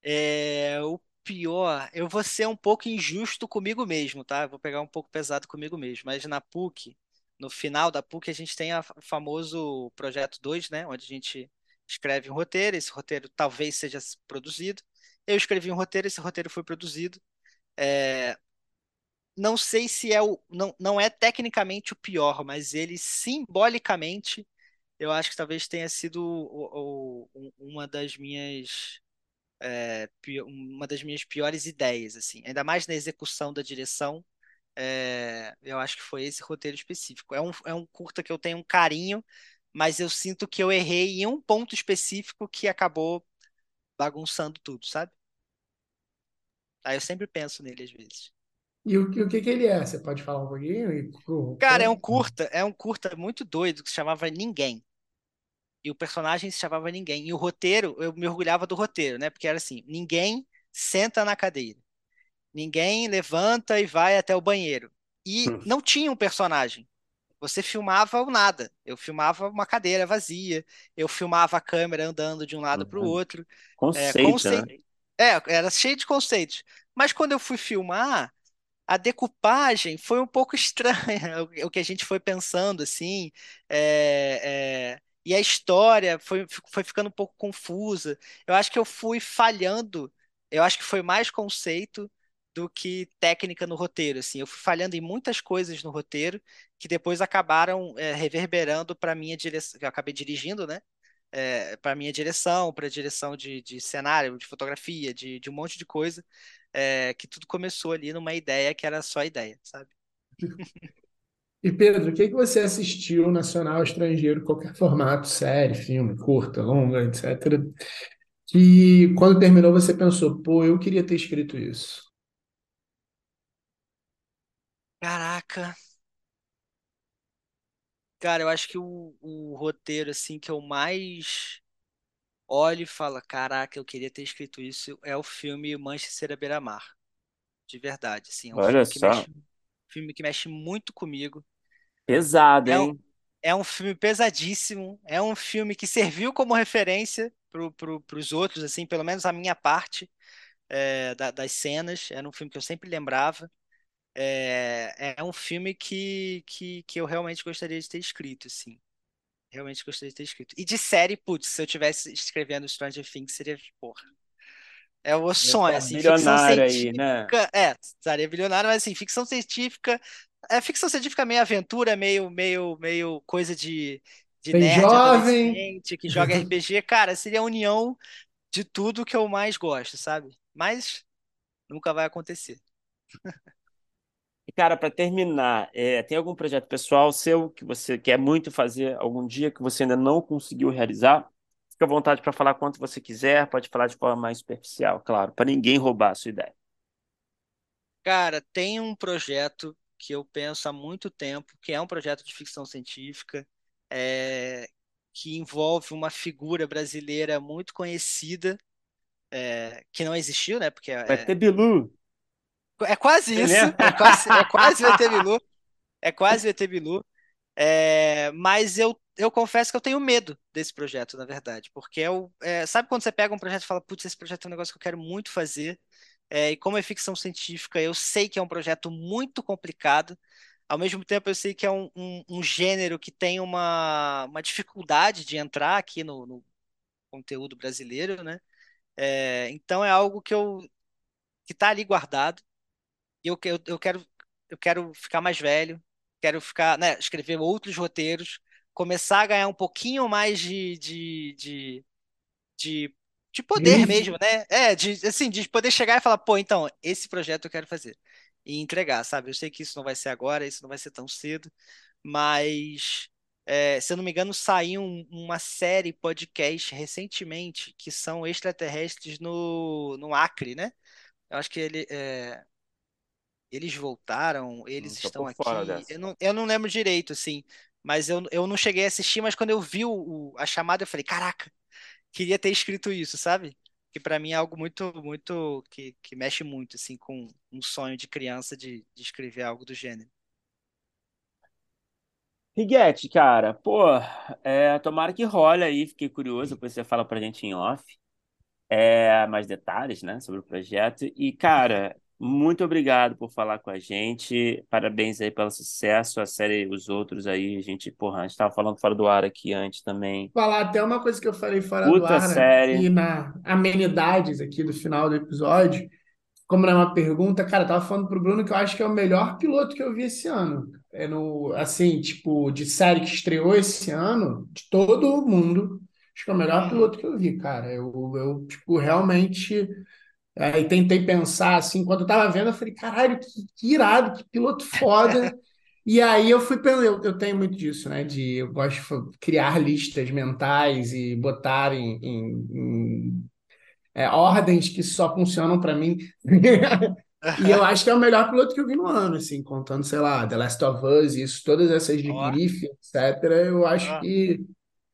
é, o pior, eu vou ser um pouco injusto comigo mesmo, tá? Vou pegar um pouco pesado comigo mesmo, mas na PUC, no final da PUC, a gente tem o famoso projeto 2, né? Onde a gente escreve um roteiro, esse roteiro talvez seja produzido. Eu escrevi um roteiro, esse roteiro foi produzido. É... Não sei se é o. Não, não é tecnicamente o pior, mas ele simbolicamente, eu acho que talvez tenha sido o, o, uma das minhas é, uma das minhas piores ideias, assim, ainda mais na execução da direção. É, eu acho que foi esse roteiro específico. É um, é um curta que eu tenho um carinho, mas eu sinto que eu errei em um ponto específico que acabou bagunçando tudo, sabe? Aí eu sempre penso nele às vezes. E o, o que, que ele é? Você pode falar um pouquinho? Cara, é um curta, é um curta muito doido que se chamava Ninguém. E o personagem se chamava Ninguém. E o roteiro, eu me orgulhava do roteiro, né? Porque era assim: ninguém senta na cadeira. Ninguém levanta e vai até o banheiro. E hum. não tinha um personagem. Você filmava o nada. Eu filmava uma cadeira vazia, eu filmava a câmera andando de um lado para o uhum. outro. Conceito, é, conceito... Né? é, era cheio de conceitos. Mas quando eu fui filmar, a decupagem foi um pouco estranha, o que a gente foi pensando, assim. É, é, e a história foi, foi ficando um pouco confusa. Eu acho que eu fui falhando, eu acho que foi mais conceito do que técnica no roteiro. Assim, eu fui falhando em muitas coisas no roteiro que depois acabaram é, reverberando para minha direção. Eu acabei dirigindo, né? É, para minha direção, para a direção de, de cenário, de fotografia, de, de um monte de coisa, é, que tudo começou ali numa ideia que era só ideia, sabe? E Pedro, o que, que você assistiu nacional, estrangeiro, qualquer formato, série, filme, curta, longa, etc., que quando terminou você pensou, pô, eu queria ter escrito isso? Caraca. Cara, eu acho que o, o roteiro assim que eu mais olho e falo, caraca, eu queria ter escrito isso, é o filme Manchester à Beira-Mar. De verdade, assim, é um Olha filme que só. mexe filme que mexe muito comigo. Pesado, É hein? um, é um filme pesadíssimo, é um filme que serviu como referência para pro, os outros, assim, pelo menos a minha parte é, da- das cenas. Era um filme que eu sempre lembrava. É, é um filme que, que, que eu realmente gostaria de ter escrito, assim. Realmente gostaria de ter escrito. E de série, putz, se eu tivesse escrevendo Stranger Things, seria, porra, é o sonho, assim, ficção bilionário aí, né? científica. É, estaria bilionário, mas assim, ficção científica. É ficção científica meio aventura, meio, meio, meio coisa de, de Bem nerd jovem. adolescente que joga RPG. Cara, seria a união de tudo que eu mais gosto, sabe? Mas nunca vai acontecer. E, cara, para terminar, é, tem algum projeto pessoal seu que você quer muito fazer algum dia que você ainda não conseguiu realizar? Fica à vontade para falar quanto você quiser, pode falar de forma mais superficial, claro, para ninguém roubar a sua ideia. Cara, tem um projeto que eu penso há muito tempo, que é um projeto de ficção científica, é, que envolve uma figura brasileira muito conhecida, é, que não existiu, né? Porque Vai é, ter Bilu, é quase é isso, é quase, é quase o ET Bilu, é quase o ET Bilu. É, mas eu, eu confesso que eu tenho medo desse projeto, na verdade, porque eu, é, sabe quando você pega um projeto e fala, putz, esse projeto é um negócio que eu quero muito fazer, é, e como é ficção científica, eu sei que é um projeto muito complicado, ao mesmo tempo eu sei que é um, um, um gênero que tem uma, uma dificuldade de entrar aqui no, no conteúdo brasileiro, né? É, então é algo que eu que tá ali guardado, e eu, eu, eu quero eu quero ficar mais velho, quero ficar, né, escrever outros roteiros, começar a ganhar um pouquinho mais de, de, de, de, de poder mesmo, né? É, de, assim, de poder chegar e falar, pô, então, esse projeto eu quero fazer. E entregar, sabe? Eu sei que isso não vai ser agora, isso não vai ser tão cedo, mas é, se eu não me engano, saiu um, uma série podcast recentemente que são extraterrestres no, no Acre, né? Eu acho que ele, é, eles voltaram, eles tô estão aqui. Eu não, eu não lembro direito, assim, mas eu, eu não cheguei a assistir, mas quando eu vi o, a chamada, eu falei, caraca, queria ter escrito isso, sabe? Que pra mim é algo muito, muito, que, que mexe muito, assim, com um sonho de criança de, de escrever algo do gênero. Riguete, cara, pô, é, tomara que role aí, fiquei curioso, depois você fala pra gente em off, é, mais detalhes, né, sobre o projeto. E, cara, muito obrigado por falar com a gente, parabéns aí pelo sucesso, a série Os Outros aí, a gente, porra, a gente tava falando fora do ar aqui antes também. Falar até uma coisa que eu falei fora do Puta ar, né? série. E na amenidades aqui do final do episódio, como não é uma pergunta, cara, eu tava falando pro Bruno que eu acho que é o melhor piloto que eu vi esse ano. É no, assim, tipo, de série que estreou esse ano, de todo mundo, acho que é o melhor Uhum. piloto que eu vi, cara. Eu, eu tipo, realmente. Aí tentei pensar assim, quando eu tava vendo, eu falei, caralho, que, que irado, que piloto foda. E aí eu fui pensando, eu, eu tenho muito disso, né? De eu gosto de criar listas mentais e botar em, em- em, é, ordens que só funcionam para mim. E eu acho que é o melhor piloto que eu vi no ano, assim, contando, sei lá, The Last of Us, isso, todas essas de Ó, grife, etc. Eu acho ó, que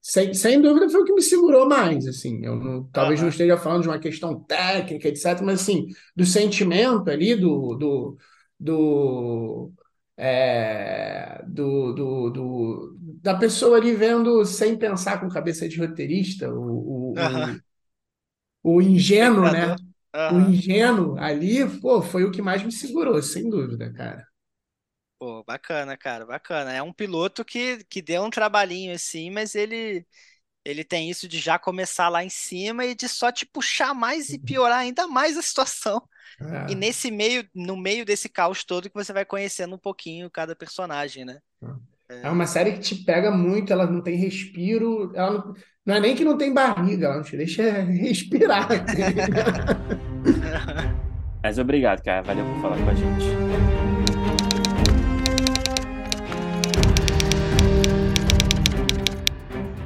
sem, sem dúvida foi o que me segurou mais, assim. Eu não- talvez não esteja falando de uma questão técnica, etc., mas assim, do sentimento ali, do, do, do, é, do, do, do- da pessoa ali vendo sem pensar com cabeça de roteirista, o, o, aham. o, o ingênuo, né? Espectador. O ingênuo ali, pô, foi o que mais me segurou, sem dúvida, cara. Pô, bacana, cara, bacana. É um piloto que, que deu um trabalhinho assim, mas ele ele tem isso de já começar lá em cima e de só te puxar mais e piorar ainda mais a situação. E É. nesse meio, no meio desse caos todo que você vai conhecendo um pouquinho cada personagem, né? É uma série que te pega muito, ela não tem respiro, ela não, não é nem que não tem barriga, ela não te deixa respirar. Mas obrigado, cara, valeu por falar com a gente.